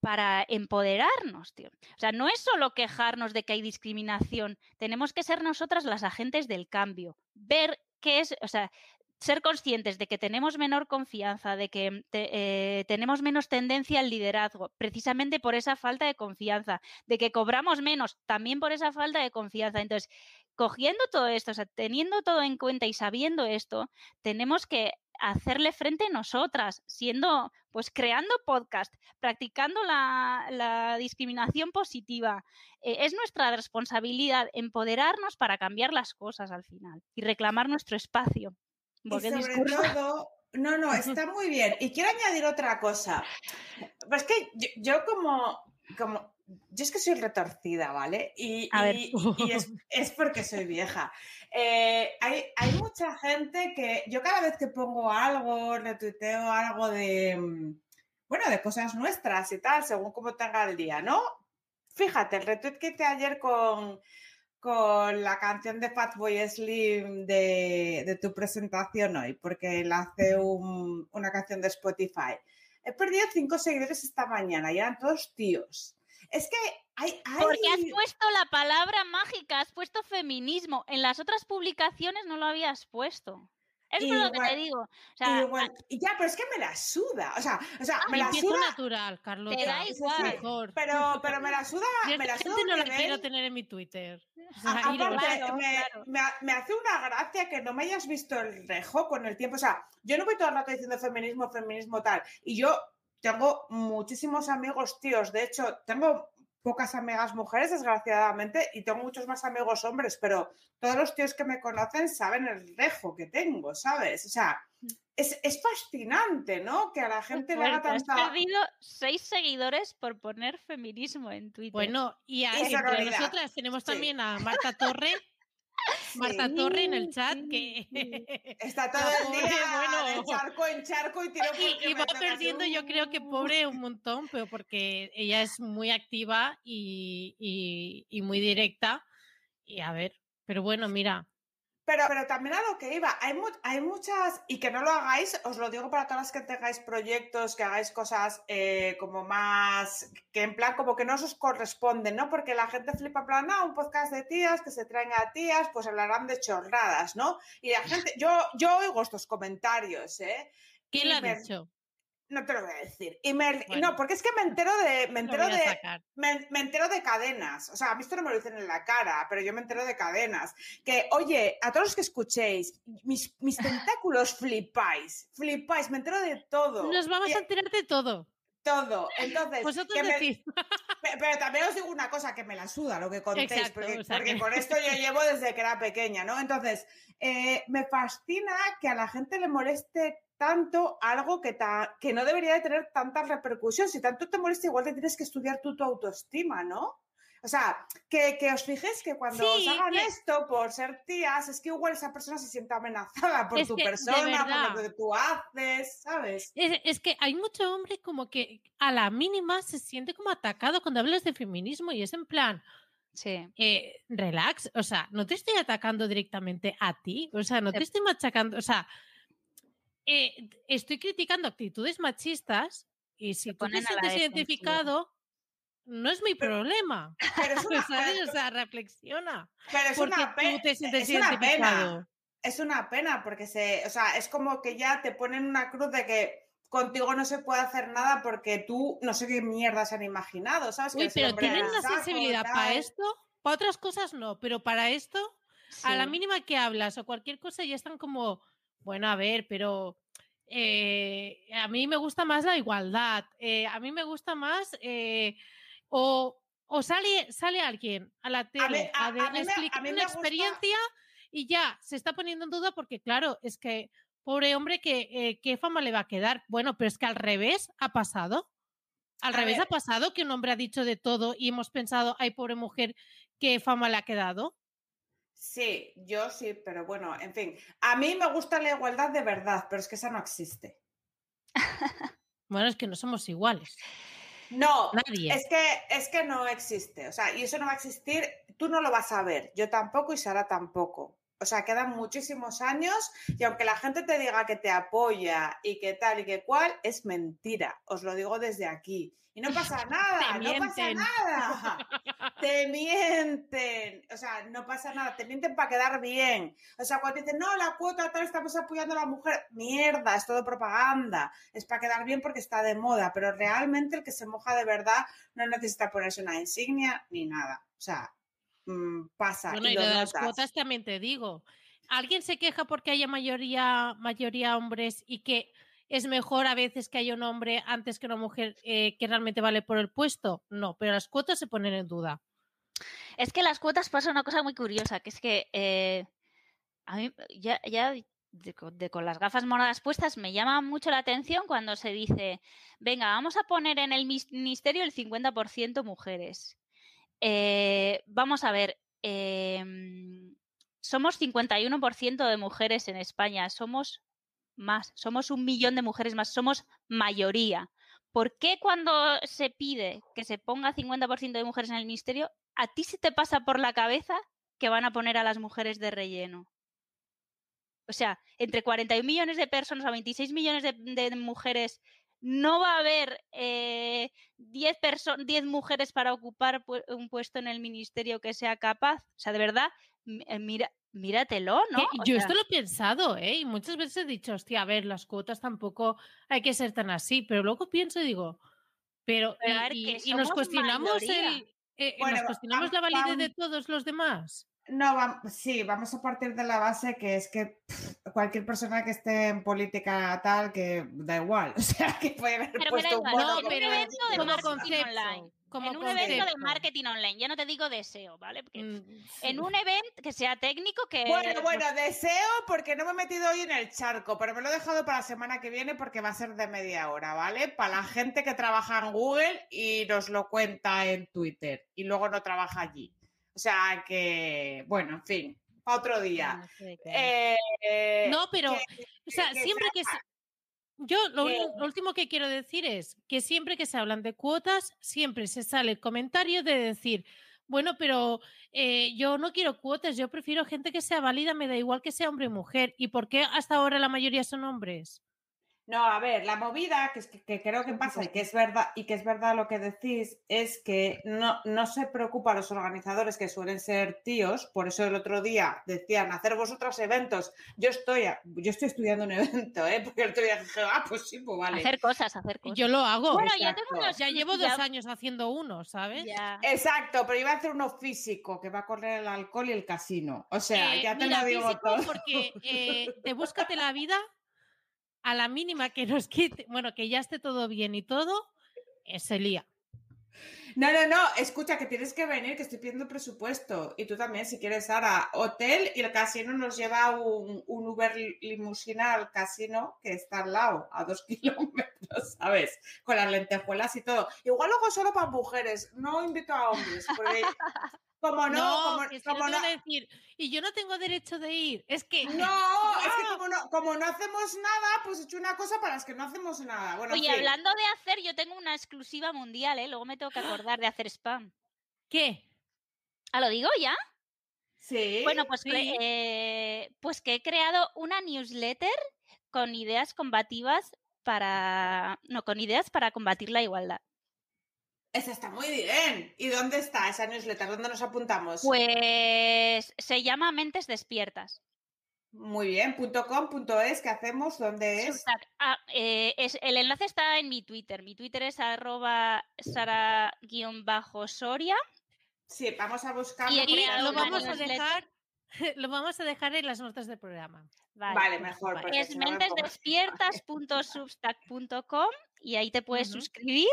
para empoderarnos, tío. O sea, no es solo quejarnos de que hay discriminación, tenemos que ser nosotras las agentes del cambio, ver qué es, o sea, ser conscientes de que tenemos menor confianza, de que te- eh, tenemos menos tendencia al liderazgo, precisamente por esa falta de confianza, de que cobramos menos, también por esa falta de confianza. Entonces, cogiendo todo esto, o sea, teniendo todo en cuenta y sabiendo esto, tenemos que hacerle frente nosotras, siendo, pues creando podcast, practicando la, la discriminación positiva. Eh, es nuestra responsabilidad empoderarnos para cambiar las cosas al final y reclamar nuestro espacio. Y al sobre todo, no, no, está muy bien. Y quiero añadir otra cosa. Pues que yo, yo como, como, yo es que soy retorcida, ¿vale? Y, es, es porque soy vieja. Eh, hay, hay mucha gente que yo cada vez que pongo algo, retuiteo algo de, mm, bueno, de cosas nuestras y tal, según cómo tenga el día, ¿no? Fíjate, el retweet que hice ayer con, con la canción de Fatboy Slim de, de, tu presentación hoy, porque él hace un, una canción de Spotify. He perdido cinco seguidores esta mañana y eran todos tíos. Es que hay, hay... Porque has puesto la palabra mágica, has puesto feminismo. En las otras publicaciones no lo habías puesto. Es por lo que te digo. O sea, igual, y ya, pero es que me la suda. O sea, o sea me la suda. natural, Carlota. Te da igual. mejor. Pero, pero me la suda. Yo Me la suda gente no la quiero tener en mi Twitter. O sea, A-. Aparte, Claro, me, claro. me ha- me hace una gracia que no me hayas visto el rejo con el tiempo. O sea, yo no voy todo el rato diciendo feminismo, feminismo tal. Y yo tengo muchísimos amigos tíos. De hecho, tengo pocas amigas mujeres, desgraciadamente, y tengo muchos más amigos hombres, pero todos los tíos que me conocen saben el rejo que tengo, ¿sabes? O sea, es, es fascinante, ¿no? Que a la gente le haga fuerte, Has tanta... perdido seis seguidores por poner feminismo en Twitter. Bueno, y a- entre realidad. nosotras tenemos Sí. también a Marta Torre. Marta Sí, Torre en el chat que Está todo el día bueno. de charco en charco y tiro y, y va perdiendo yo creo que pobre un montón, pero porque ella es muy activa y, y- y muy directa. Y a ver, pero bueno, mira, Pero, pero también a lo que iba, hay, mu- hay muchas, y que no lo hagáis, os lo digo para todas las que tengáis proyectos, que hagáis cosas eh, como más, que en plan como que no os corresponden, ¿no? Porque la gente flipa en plan, ah, un podcast de tías, que se traen a tías, pues hablarán de chorradas, ¿no? Y la gente, yo, yo oigo estos comentarios, ¿eh? ¿quién lo ha dicho? No te lo voy a decir. Y me- Bueno. No, porque es que me entero de, me entero de, me, me entero de cadenas. O sea, a mí esto no me lo dicen en la cara, pero yo me entero de cadenas. Que, oye, a todos los que escuchéis, mis, mis tentáculos flipáis, flipáis, me entero de todo. Nos vamos Y- a enterar de todo. Todo. Entonces, Vosotros que decís. pe- pero también os digo una cosa que me la suda lo que contéis, Exacto, porque, o sea porque que- con esto yo llevo desde que era pequeña, ¿no? Entonces, eh, me fascina que a la gente le moleste tanto algo que, ta- que no debería de tener tanta repercusión. Si tanto te molesta, igual te tienes que estudiar tú tu autoestima, ¿no? O sea, que, que os fijéis que cuando Sí, os hagan que- esto por ser tías, es que igual esa persona se siente amenazada por Es tu que, persona, por lo que tú haces, ¿sabes? Es, es que hay mucho hombre como que a la mínima se siente como atacado cuando hablas de feminismo y es en plan, Sí. eh, relax, o sea, no te estoy atacando directamente a ti, o sea, no te Te- estoy machacando, o sea, eh, estoy criticando actitudes machistas y si tú te sientes identificado, no es mi problema. Pero es una, ¿sabes? O sea, reflexiona. pero es Porque una pe- tú te sientes es una identificado. pena. Es una pena porque se, o sea, es como que ya te ponen una cruz de que contigo no se puede hacer nada porque tú no sé qué mierda se han imatginado, ¿sabes? Uy, pero tienen una saco, sensibilidad para esto, para otras cosas no, pero para esto, a la mínima que hablas o cualquier cosa ya están como, bueno, a ver, pero eh, a mí me gusta más la igualdad, eh, a mí me gusta más, eh, o, o sale, sale alguien a la tele a- explicar una gusta- experiencia y ya se está poniendo en duda porque, claro, es que, pobre hombre, que, ¿qué fama le va a quedar? Bueno, pero es que al revés ha pasado. Al revés ver. ha pasado que un hombre ha dicho de todo y hemos pensado, ay, pobre mujer, qué fama le ha quedado. Sí, yo sí, pero bueno, en fin. A mí me gusta la igualdad de verdad, pero es que esa no existe. Bueno, es que no somos iguales. No, Nadie. es que, es que no existe. O sea, y eso no va a existir, tú no lo vas a ver, yo tampoco y Sara tampoco. O sea, quedan muchísimos años y aunque la gente te diga que te apoya y que tal y que cual, es mentira. Os lo digo desde aquí. Y no pasa nada, no pasa nada. Te mienten. O sea, no pasa nada, te mienten para quedar bien. O sea, cuando dicen, no, la cuota tal, estamos apoyando a la mujer, mierda, es todo propaganda. Es para quedar bien porque está de moda, pero realmente el que se moja de verdad no necesita ponerse una insignia ni nada. O sea, mm, pasa. Bueno, y lo las cuotas también te digo. ¿Alguien se queja porque haya mayoría, mayoría hombres y que es mejor a veces que haya un hombre antes que una mujer eh, que realmente vale por el puesto? No, pero las cuotas se ponen en duda. Es que las cuotas pasa una cosa muy curiosa, que es que eh, a mí ya, ya de, co- de con las gafas moradas puestas me llama mucho la atención cuando se dice, venga, vamos a poner en el ministerio el 50% mujeres. Eh, vamos a ver, em, somos 51% de mujeres en España, somos más, somos un millón de mujeres más, somos mayoría. ¿por qué cuando se pide que se ponga 50% de mujeres en el ministerio, a ti se te pasa por la cabeza que van a poner a las mujeres de relleno? O sea, entre 41 millones de personas a 26 millones de, de mujeres, no va a haber eh, 10, 10 mujeres para ocupar un puesto en el ministerio que sea capaz. O sea, de verdad, eh, mira, míratelo, ¿no? O yo sea... esto lo he pensado, ¿eh? Y muchas veces he dicho, hostia, a ver, las cuotas tampoco hay que ser tan así, pero luego pienso y digo, pero, pero y, nos cuestionamos el, eh, Bueno, nos cuestionamos la validez de todos los demás. No, va- sí, vamos a partir de la base que es que pff, cualquier persona que esté en política tal, que da igual. O sea, que puede haber Pero puesto un no, evento de como marketing concepto, online. como en un evento de marketing online, ya no te digo deseo, ¿vale? Porque Mm, en sí. un evento que sea técnico, que Bueno, bueno, deseo porque no me he metido hoy en el charco, pero me lo he dejado para la semana que viene porque va a ser de media hora, ¿vale? Para la gente que trabaja en Google y nos lo cuenta en Twitter y luego no trabaja allí. O sea que, bueno, en fin, para otro día. qué. Eh, No, pero, que- o sea, que siempre que se... Yo lo, uni- lo último que quiero decir es que siempre que se hablan de cuotas, siempre se sale el comentario de decir, bueno, pero eh, yo no quiero cuotas, yo prefiero gente que sea válida, me da igual que sea hombre o mujer. ¿Y por qué hasta ahora la mayoría son hombres? No, a ver, la movida que, es que, que creo que pasa y que es verdad y que es verdad lo que decís es que no, no se preocupa a los organizadores que suelen ser tíos, por eso el otro día decían hacer vosotros eventos. Yo estoy a- yo estoy estudiando un evento, ¿eh? Porque el otro día dije, ah, pues sí, pues vale. Hacer cosas, hacer cosas. Yo lo hago. bueno, exacto. tengo unos ya llevo ya- dos años haciendo uno, ¿sabes? ya. Exacto, pero iba a hacer uno físico que va a correr el alcohol y el casino. O sea, Eh, ya te mira, lo digo todo. porque eh, de búscate la vida a la mínima que nos quite, bueno, que ya esté todo bien y todo, eh, se lía. No, no, no, escucha que tienes que venir, que estoy pidiendo presupuesto. Y tú también, si quieres, Sara, hotel y el casino nos lleva un, un Uber limusina al casino que está al lado, a dos kilómetros, ¿sabes? Con las lentejuelas y todo. Igual luego solo para mujeres, no invito a hombres, porque como no, como, es que como no decir, y yo no tengo derecho de ir. Es que no, es que como no, como no hacemos nada, pues he hecho una cosa para las que no hacemos nada. Bueno, en Oye, hablando de hacer, yo tengo una exclusiva mundial, ¿eh? Luego me tengo que acordar de hacer spam. ¿Qué? ¿Ah, lo digo ya? Sí. Bueno, pues, Sí. eh, pues que he creado una newsletter con ideas combativas para. No, con ideas para combatir la igualdad. Esa está muy bien. ¿Y dónde está esa newsletter? ¿Dónde nos apuntamos? Pues se llama Mentes Despiertas. Muy bien, punto .com, punto .es, ¿qué hacemos? ¿Dónde es? Ah, eh, es- el enlace está en mi Twitter. Mi Twitter es arroba sara-soria. Sí, vamos a buscarlo. Y Y lo vamos a dejar, lo vamos a dejar en las notas del programa. Vale, mejor. vale. Es si no mentesdespiertas.substack.com y ahí te puedes suscribir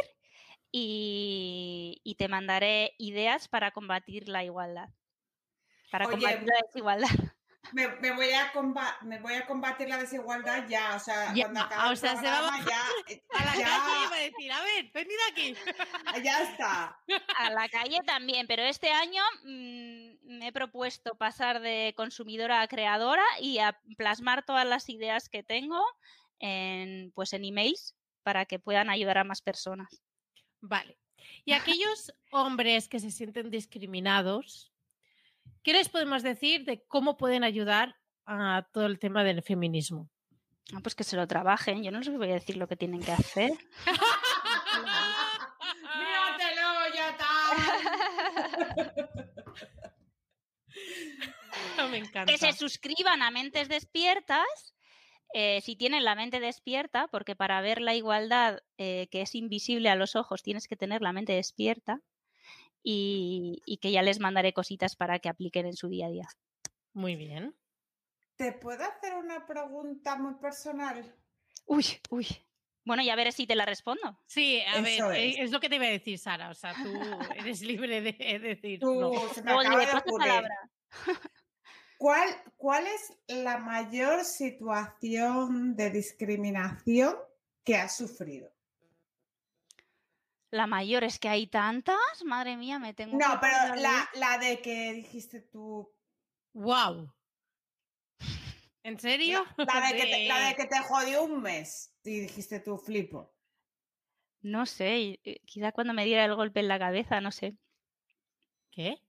y, y te mandaré ideas para combatir la igualdad. Para Oye, combatir la desigualdad. Me, me voy a me voy a combatir la desigualdad ya, o sea, Ya, cuando acabe o el sea, se va ya, eh, A la ya, calle iba a decir, a ver, venid aquí. ya está. A la calle también, pero este año mm, me he propuesto pasar de consumidora a creadora y a plasmar todas las ideas que tengo en, pues en emails para que puedan ayudar a más personas. Vale. Y aquellos hombres que se sienten discriminados, ¿qué les podemos decir de cómo pueden ayudar a todo el tema del feminismo? Ah, pues que se lo trabajen. Yo no les voy a decir lo que tienen que hacer. Míratelo, ya está. Me encanta. que se suscriban a Mentes Despiertas. Eh, si tienen la mente despierta, porque para ver la igualdad eh, que es invisible a los ojos tienes que tener la mente despierta y, y que ya les mandaré cositas para que apliquen en su día a día. Muy bien. ¿Te puedo hacer una pregunta muy personal? Uy, uy. Bueno, ya veré si te la respondo. Sí, a Eso ver, eh, es. es. lo que te iba a decir, Sara. O sea, tú eres libre de decir. Tú, no. se me acaba de ocurrir. palabra. ¿Cuál, ¿Cuál es la mayor situación de discriminación que has sufrido? La mayor es que hay tantas, madre mía, me tengo No, que pero la, la de que dijiste tú. ¡Wow! ¿En serio? La de, que te, la de que te jodió un mes y dijiste tú, flipo. No sé, quizá cuando me diera el golpe en la cabeza, no sé. ¿Qué?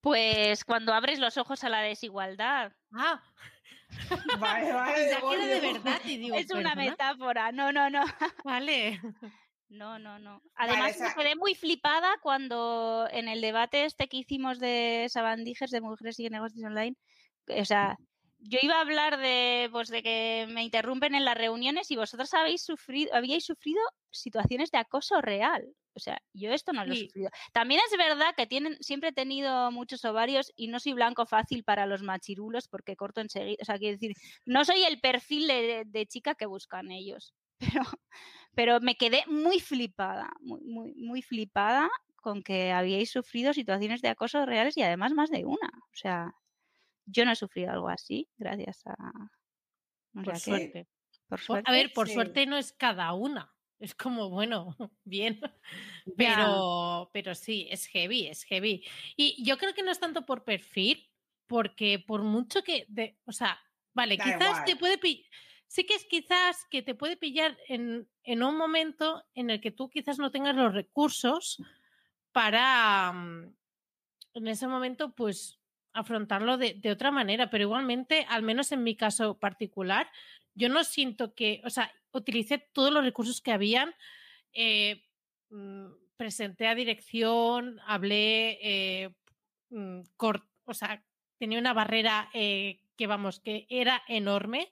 Pues cuando abres los ojos a la desigualdad. Ah, Vale, vale. de verdad y digo, es una metáfora. No, no, no. Vale. No, no, no. Además, esa- me quedé muy flipada cuando en el debate este que hicimos de sabandijas de mujeres y negocios online, o sea, yo iba a hablar de, pues, de que me interrumpen en las reuniones y vosotros habéis sufrido, habíais sufrido situaciones de acoso real. O sea, yo esto no lo he Sí. sufrido. También es verdad que tienen, siempre he tenido muchos ovarios y no soy blanco fácil para los machirulos porque corto enseguida. O sea, quiero decir, no soy el perfil de, de chica que buscan ellos. Pero, pero me quedé muy flipada, muy, muy, muy flipada con que habíais sufrido situaciones de acoso reales y además más de una. O sea, yo no he sufrido algo así, gracias a. Por suerte. por Por- suerte. a ver, por sí. suerte no es cada una. Es como, bueno, bien. Pero, pero sí, es heavy, es heavy. Y yo creo que no es tanto por perfil, porque por mucho que, de, o sea, vale, Da quizás te puede pillar, sí que es quizás que te puede pillar en, en un momento en el que tú quizás no tengas los recursos para, mm, en ese momento, pues afrontarlo de, otra manera, pero igualmente, al menos en mi caso particular, yo no siento que, o sea, utilicé todos los recursos que habían, eh, mm, presenté a dirección, hablé, eh, mm, o sea, tenía una barrera eh, que, vamos, que era enorme,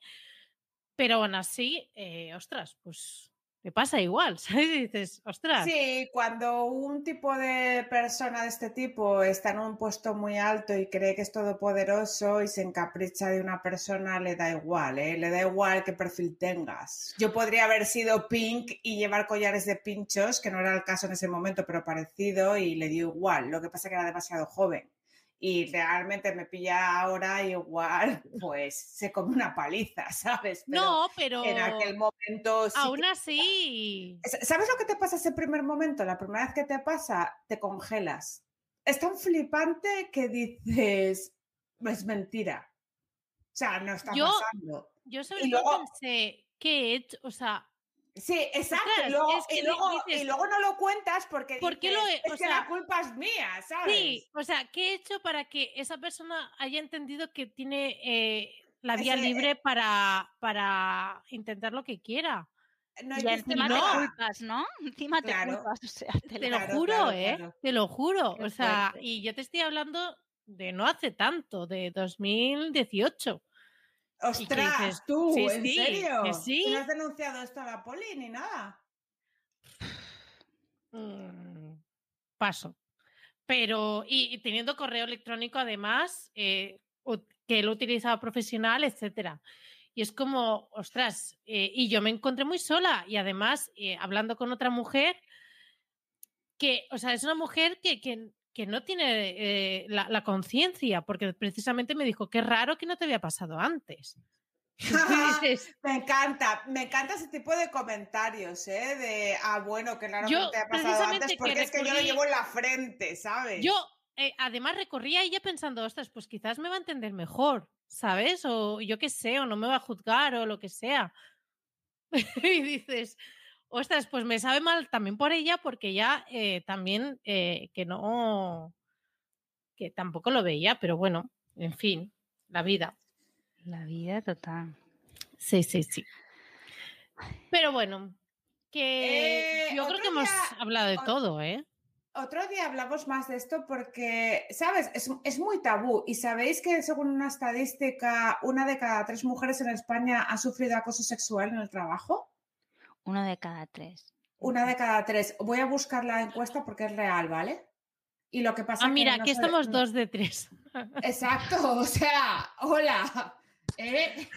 pero aún así, ostras, pues te pasa igual, ¿sabes? Y dices, ostras, Sí, cuando un tipo de persona de este tipo está en un puesto muy alto y cree que es todopoderoso y se encapricha de una persona, le da igual, ¿eh? Le da igual qué perfil tengas. Yo podría haber sido pink y llevar collares de pinchos, que no era el caso en ese momento, pero parecido, y le dio igual. Lo que pasa es que era demasiado joven. Y realmente me pilla ahora igual, pues se come una paliza, ¿sabes? Pero no, pero en aquel momento sí aún así, Sa- ¿Sabes lo que te pasa ese primer momento? La primera vez que te pasa, te congelas. Es tan flipante que dices, es mentira. O sea, no está Yo- pasando. yo sobre y todo luego- pensé, ¿qué he hecho? O sea, Sí, exacto. Ostras, y, luego, es que y luego- dices, y luego no lo cuentas porque ¿por qué lo he- o es que sea, la culpa es mía, ¿sabes? Sí, o sea, ¿qué he hecho para que esa persona haya entendido que tiene eh, la vía Ese- libre para, para intentar lo que quiera? No Y encima no. te culpas, ¿no? Encima te Claro. culpas. O sea, te Te lo- juro, claro, ¿eh? Te lo juro. Qué o sea, fuerte. y yo te estoy hablando de no hace tanto, de 2018. Ostras, tú, sí, ¿en sí, serio? que ¿Y sí. no has denunciado esto a la poli ni nada? Mm, paso. Pero, y, y teniendo correo electrónico además, eh, que lo utilizaba profesional, etcétera. Y es como, ostras, eh, y yo me encontré muy sola y además eh, hablando con otra mujer que, o sea, es una mujer que, que, que no tiene eh, la, la conciencia, porque precisamente me dijo, qué raro que no te había pasado antes. Dices, Me encanta, me encanta ese tipo de comentarios, ¿eh? De, ah, bueno, que claro no te ha pasado antes que porque es que yo lo llevo en la frente, ¿sabes? Yo, eh, además, recorría ella pensando, ostras, pues quizás me va a entender mejor, ¿sabes? O yo qué sé, o no me va a juzgar o lo que sea. y dices, ostras, pues me sabe mal también por ella, porque ya eh, también eh, que no, que tampoco lo veía, pero bueno, en fin, la vida. La vida total. Sí, sí, sí. Pero bueno, que Eh, yo creo que hemos hablado de todo, ¿eh? Otro día hablamos más de esto porque, ¿sabes? Es, es muy tabú. Y sabéis que según una estadística, una de cada tres mujeres en España ha sufrido acoso sexual en el trabajo. Uno de cada tres. Una de cada tres. Voy a buscar la encuesta porque es real, ¿vale? Y lo que pasa Ah, que mira, no aquí estamos no- dos de tres. Exacto, o sea, hola. ¿eh?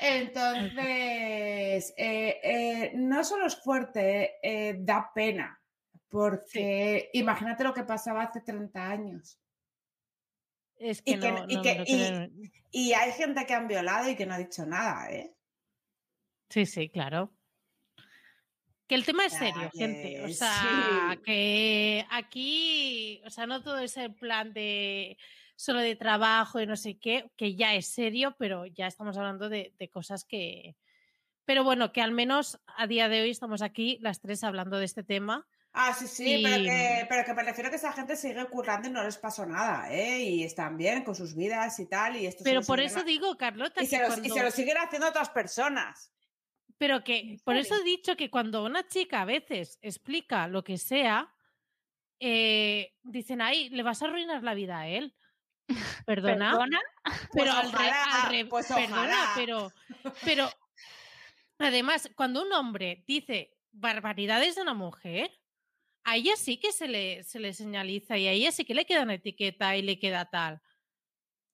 Entonces, eh, eh, no solo es fuerte, eh, da pena, porque imagínate lo que pasaba hace 30 años. Es Y que que- no, y no que- me lo y-. Y hay gente que han violado y que no ha dicho nada, ¿eh? Sí, sí, claro. Que el tema es serio, gente. O sea, sí. que aquí, o sea, no todo es el plan de solo de trabajo y no sé qué, que ya es serio, pero ya estamos hablando de, de cosas que, Pero bueno, que al menos a día de hoy estamos aquí las tres hablando de este tema. Ah, sí, sí, pero, que, pero que me refiero a que esa gente sigue currando y no les pasó nada, ¿eh? Y están bien con sus vidas y tal. Y esto Pero por eso digo, Carlota, y, que se y se lo siguen haciendo otras personas. Pero que por eso he dicho que cuando una chica a veces explica lo que sea, eh, dicen, ay, le vas a arruinar la vida a él. Perdona. ¿Perdona? Pero Pues al, re- ojalá, al pues perdona, ojalá. pero, pero además, cuando un hombre dice barbaridades de una mujer, a ella sí que se le, se le señaliza y a ella sí que le queda una etiqueta y le queda tal.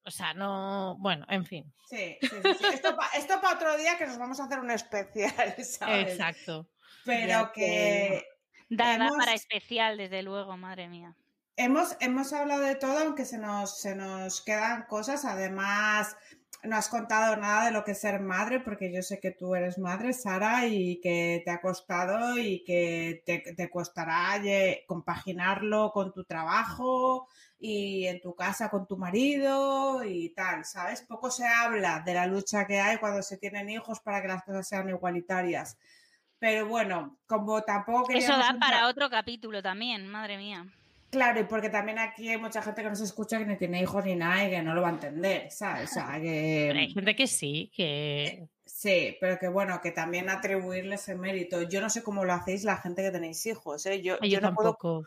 O sea, no, bueno, en fin. Sí, sí, sí, sí. Esto para otro día que nos vamos a hacer un especial, ¿sabes? Exacto. Pero Ya que Da, da para Hemos- especial, desde luego, madre mía. hemos, hemos hablado de todo, aunque se nos, se nos quedan cosas. Además, no has contado nada de lo que es ser madre, porque yo sé que tú eres madre, Sara, y que te ha costado y que te, te costará compaginarlo con tu trabajo y en tu casa con tu marido y tal, ¿sabes? Poco se habla de la lucha que hay cuando se tienen hijos para que las cosas sean igualitarias. Pero bueno, como tampoco Eso da entrar- para otro capítulo también, madre mía. Claro, y porque también aquí hay mucha gente que no se escucha que no tiene hijos ni nada y que no lo va a entender, ¿sabes? O sea, Pero hay que gente que sí, que sí, pero que bueno, que también atribuirle ese mérito. Yo no sé cómo lo hacéis la gente que tenéis hijos, ¿eh? Yo, yo yo, no puedo, tampoco.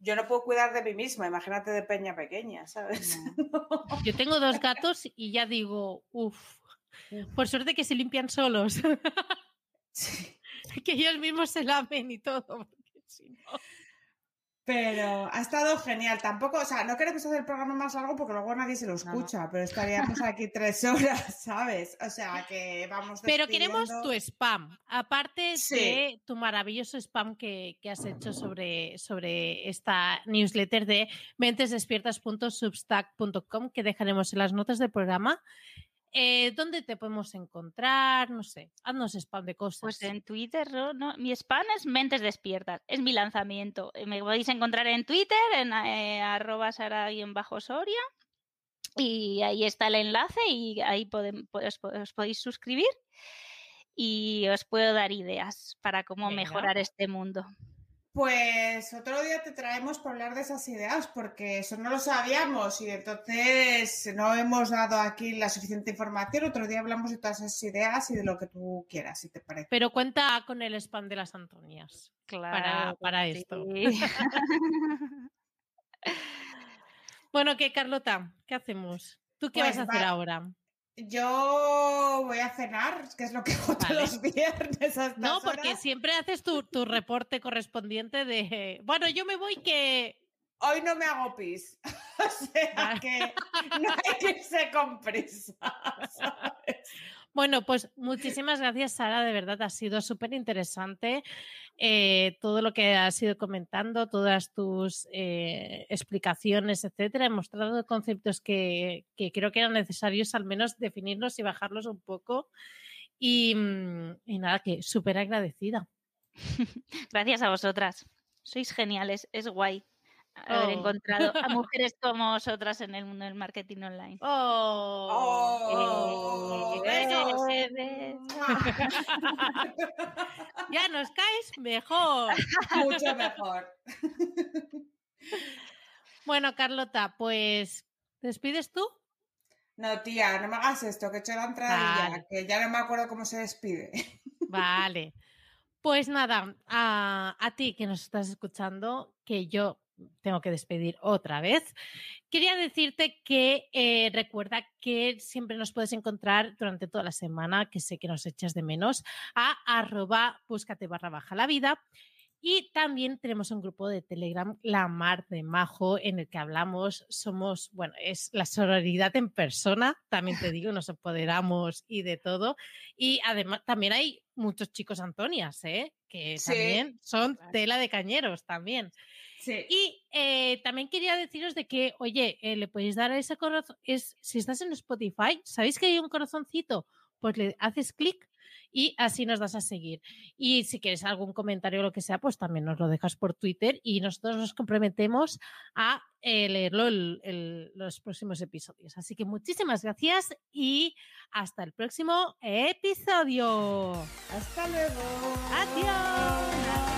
Yo no puedo cuidar de mí misma, imagínate de peña pequeña, ¿sabes? Yo tengo dos gatos y ya digo, uff, por suerte que se limpian solos, Sí. que ellos mismos se lamen y todo. porque si no- Pero ha estado genial. Tampoco, o sea, no queremos hacer el programa más largo porque luego nadie se lo No, no. escucha, pero estaríamos aquí tres horas, ¿sabes? O sea, que vamos Pero queremos tu spam, aparte Sí. de tu maravilloso spam que, que has hecho sobre, sobre esta newsletter de mentesdespiertas.substack.com que dejaremos en las notas del programa. Eh, ¿Dónde te podemos encontrar? No sé, haznos spam de cosas. Pues en Twitter, ¿no? No, mi spam es Mentes Despiertas, es mi lanzamiento. Eh, Me podéis encontrar en Twitter, en eh, arroba sara-soria, y ahí está el enlace y ahí os, po- os podéis suscribir y os puedo dar ideas para cómo Venga. mejorar este mundo. Pues otro día te traemos para hablar de esas ideas, porque eso no lo sabíamos y entonces no hemos dado aquí la suficiente información. Otro día hablamos de todas esas ideas y de lo que tú quieras, si te parece. Pero cuenta con el spam de las Antonias. Claro, para que esto. Bueno, ¿qué, Carlota? ¿Qué hacemos? ¿Tú qué Pues vas a hacer va- ahora? Yo voy a cenar, que es lo que hago todos Vale. los viernes. No, porque horas. siempre haces tu, tu reporte correspondiente de, bueno, yo me voy que... Hoy no me hago pis. O sea Vale. que no hay que irse con prisa. ¿sabes? Bueno, pues muchísimas gracias, Sara, de verdad, ha sido súper interesante eh, todo lo que has ido comentando, todas tus eh, explicaciones, etcétera. He mostrado conceptos que, que creo que eran necesarios al menos definirlos y bajarlos un poco. Y, mm, y nada, que súper agradecida. Gracias a vosotras. Sois geniales, es guay haber Oh. encontrado a mujeres como vosotras en el mundo del marketing online. Oh, Eh, eh, ya nos caes mejor. Mucho mejor. Bueno, Carlota, pues, ¿te despides tú? No, tía, no me hagas esto, que he hecho la entrada Vale. que ya no me acuerdo cómo se despide. Vale. Pues nada, a, a ti que nos estás escuchando, que yo tengo que despedir otra vez, quería decirte que eh, recuerda que siempre nos puedes encontrar durante toda la semana, que sé que nos echas de menos, a arroba búscate barra baja la vida. Y también tenemos un grupo de Telegram, La Mar de Majo, en el que hablamos, somos, bueno, es la sororidad en persona, también te digo, nos empoderamos y de todo. Y además también hay muchos chicos Antonias, ¿eh? que Sí. también son tela de cañeros también. Sí. Y eh, también quería deciros de que, oye, eh, le podéis dar a ese corazón, es, si estás en Spotify, ¿sabéis que hay un corazoncito? Pues le haces clic y así nos das a seguir. Y si quieres algún comentario o lo que sea, pues también nos lo dejas por Twitter y nosotros nos comprometemos a eh, leerlo en los próximos episodios. Así que muchísimas gracias y hasta el próximo episodio. Hasta luego. Adiós.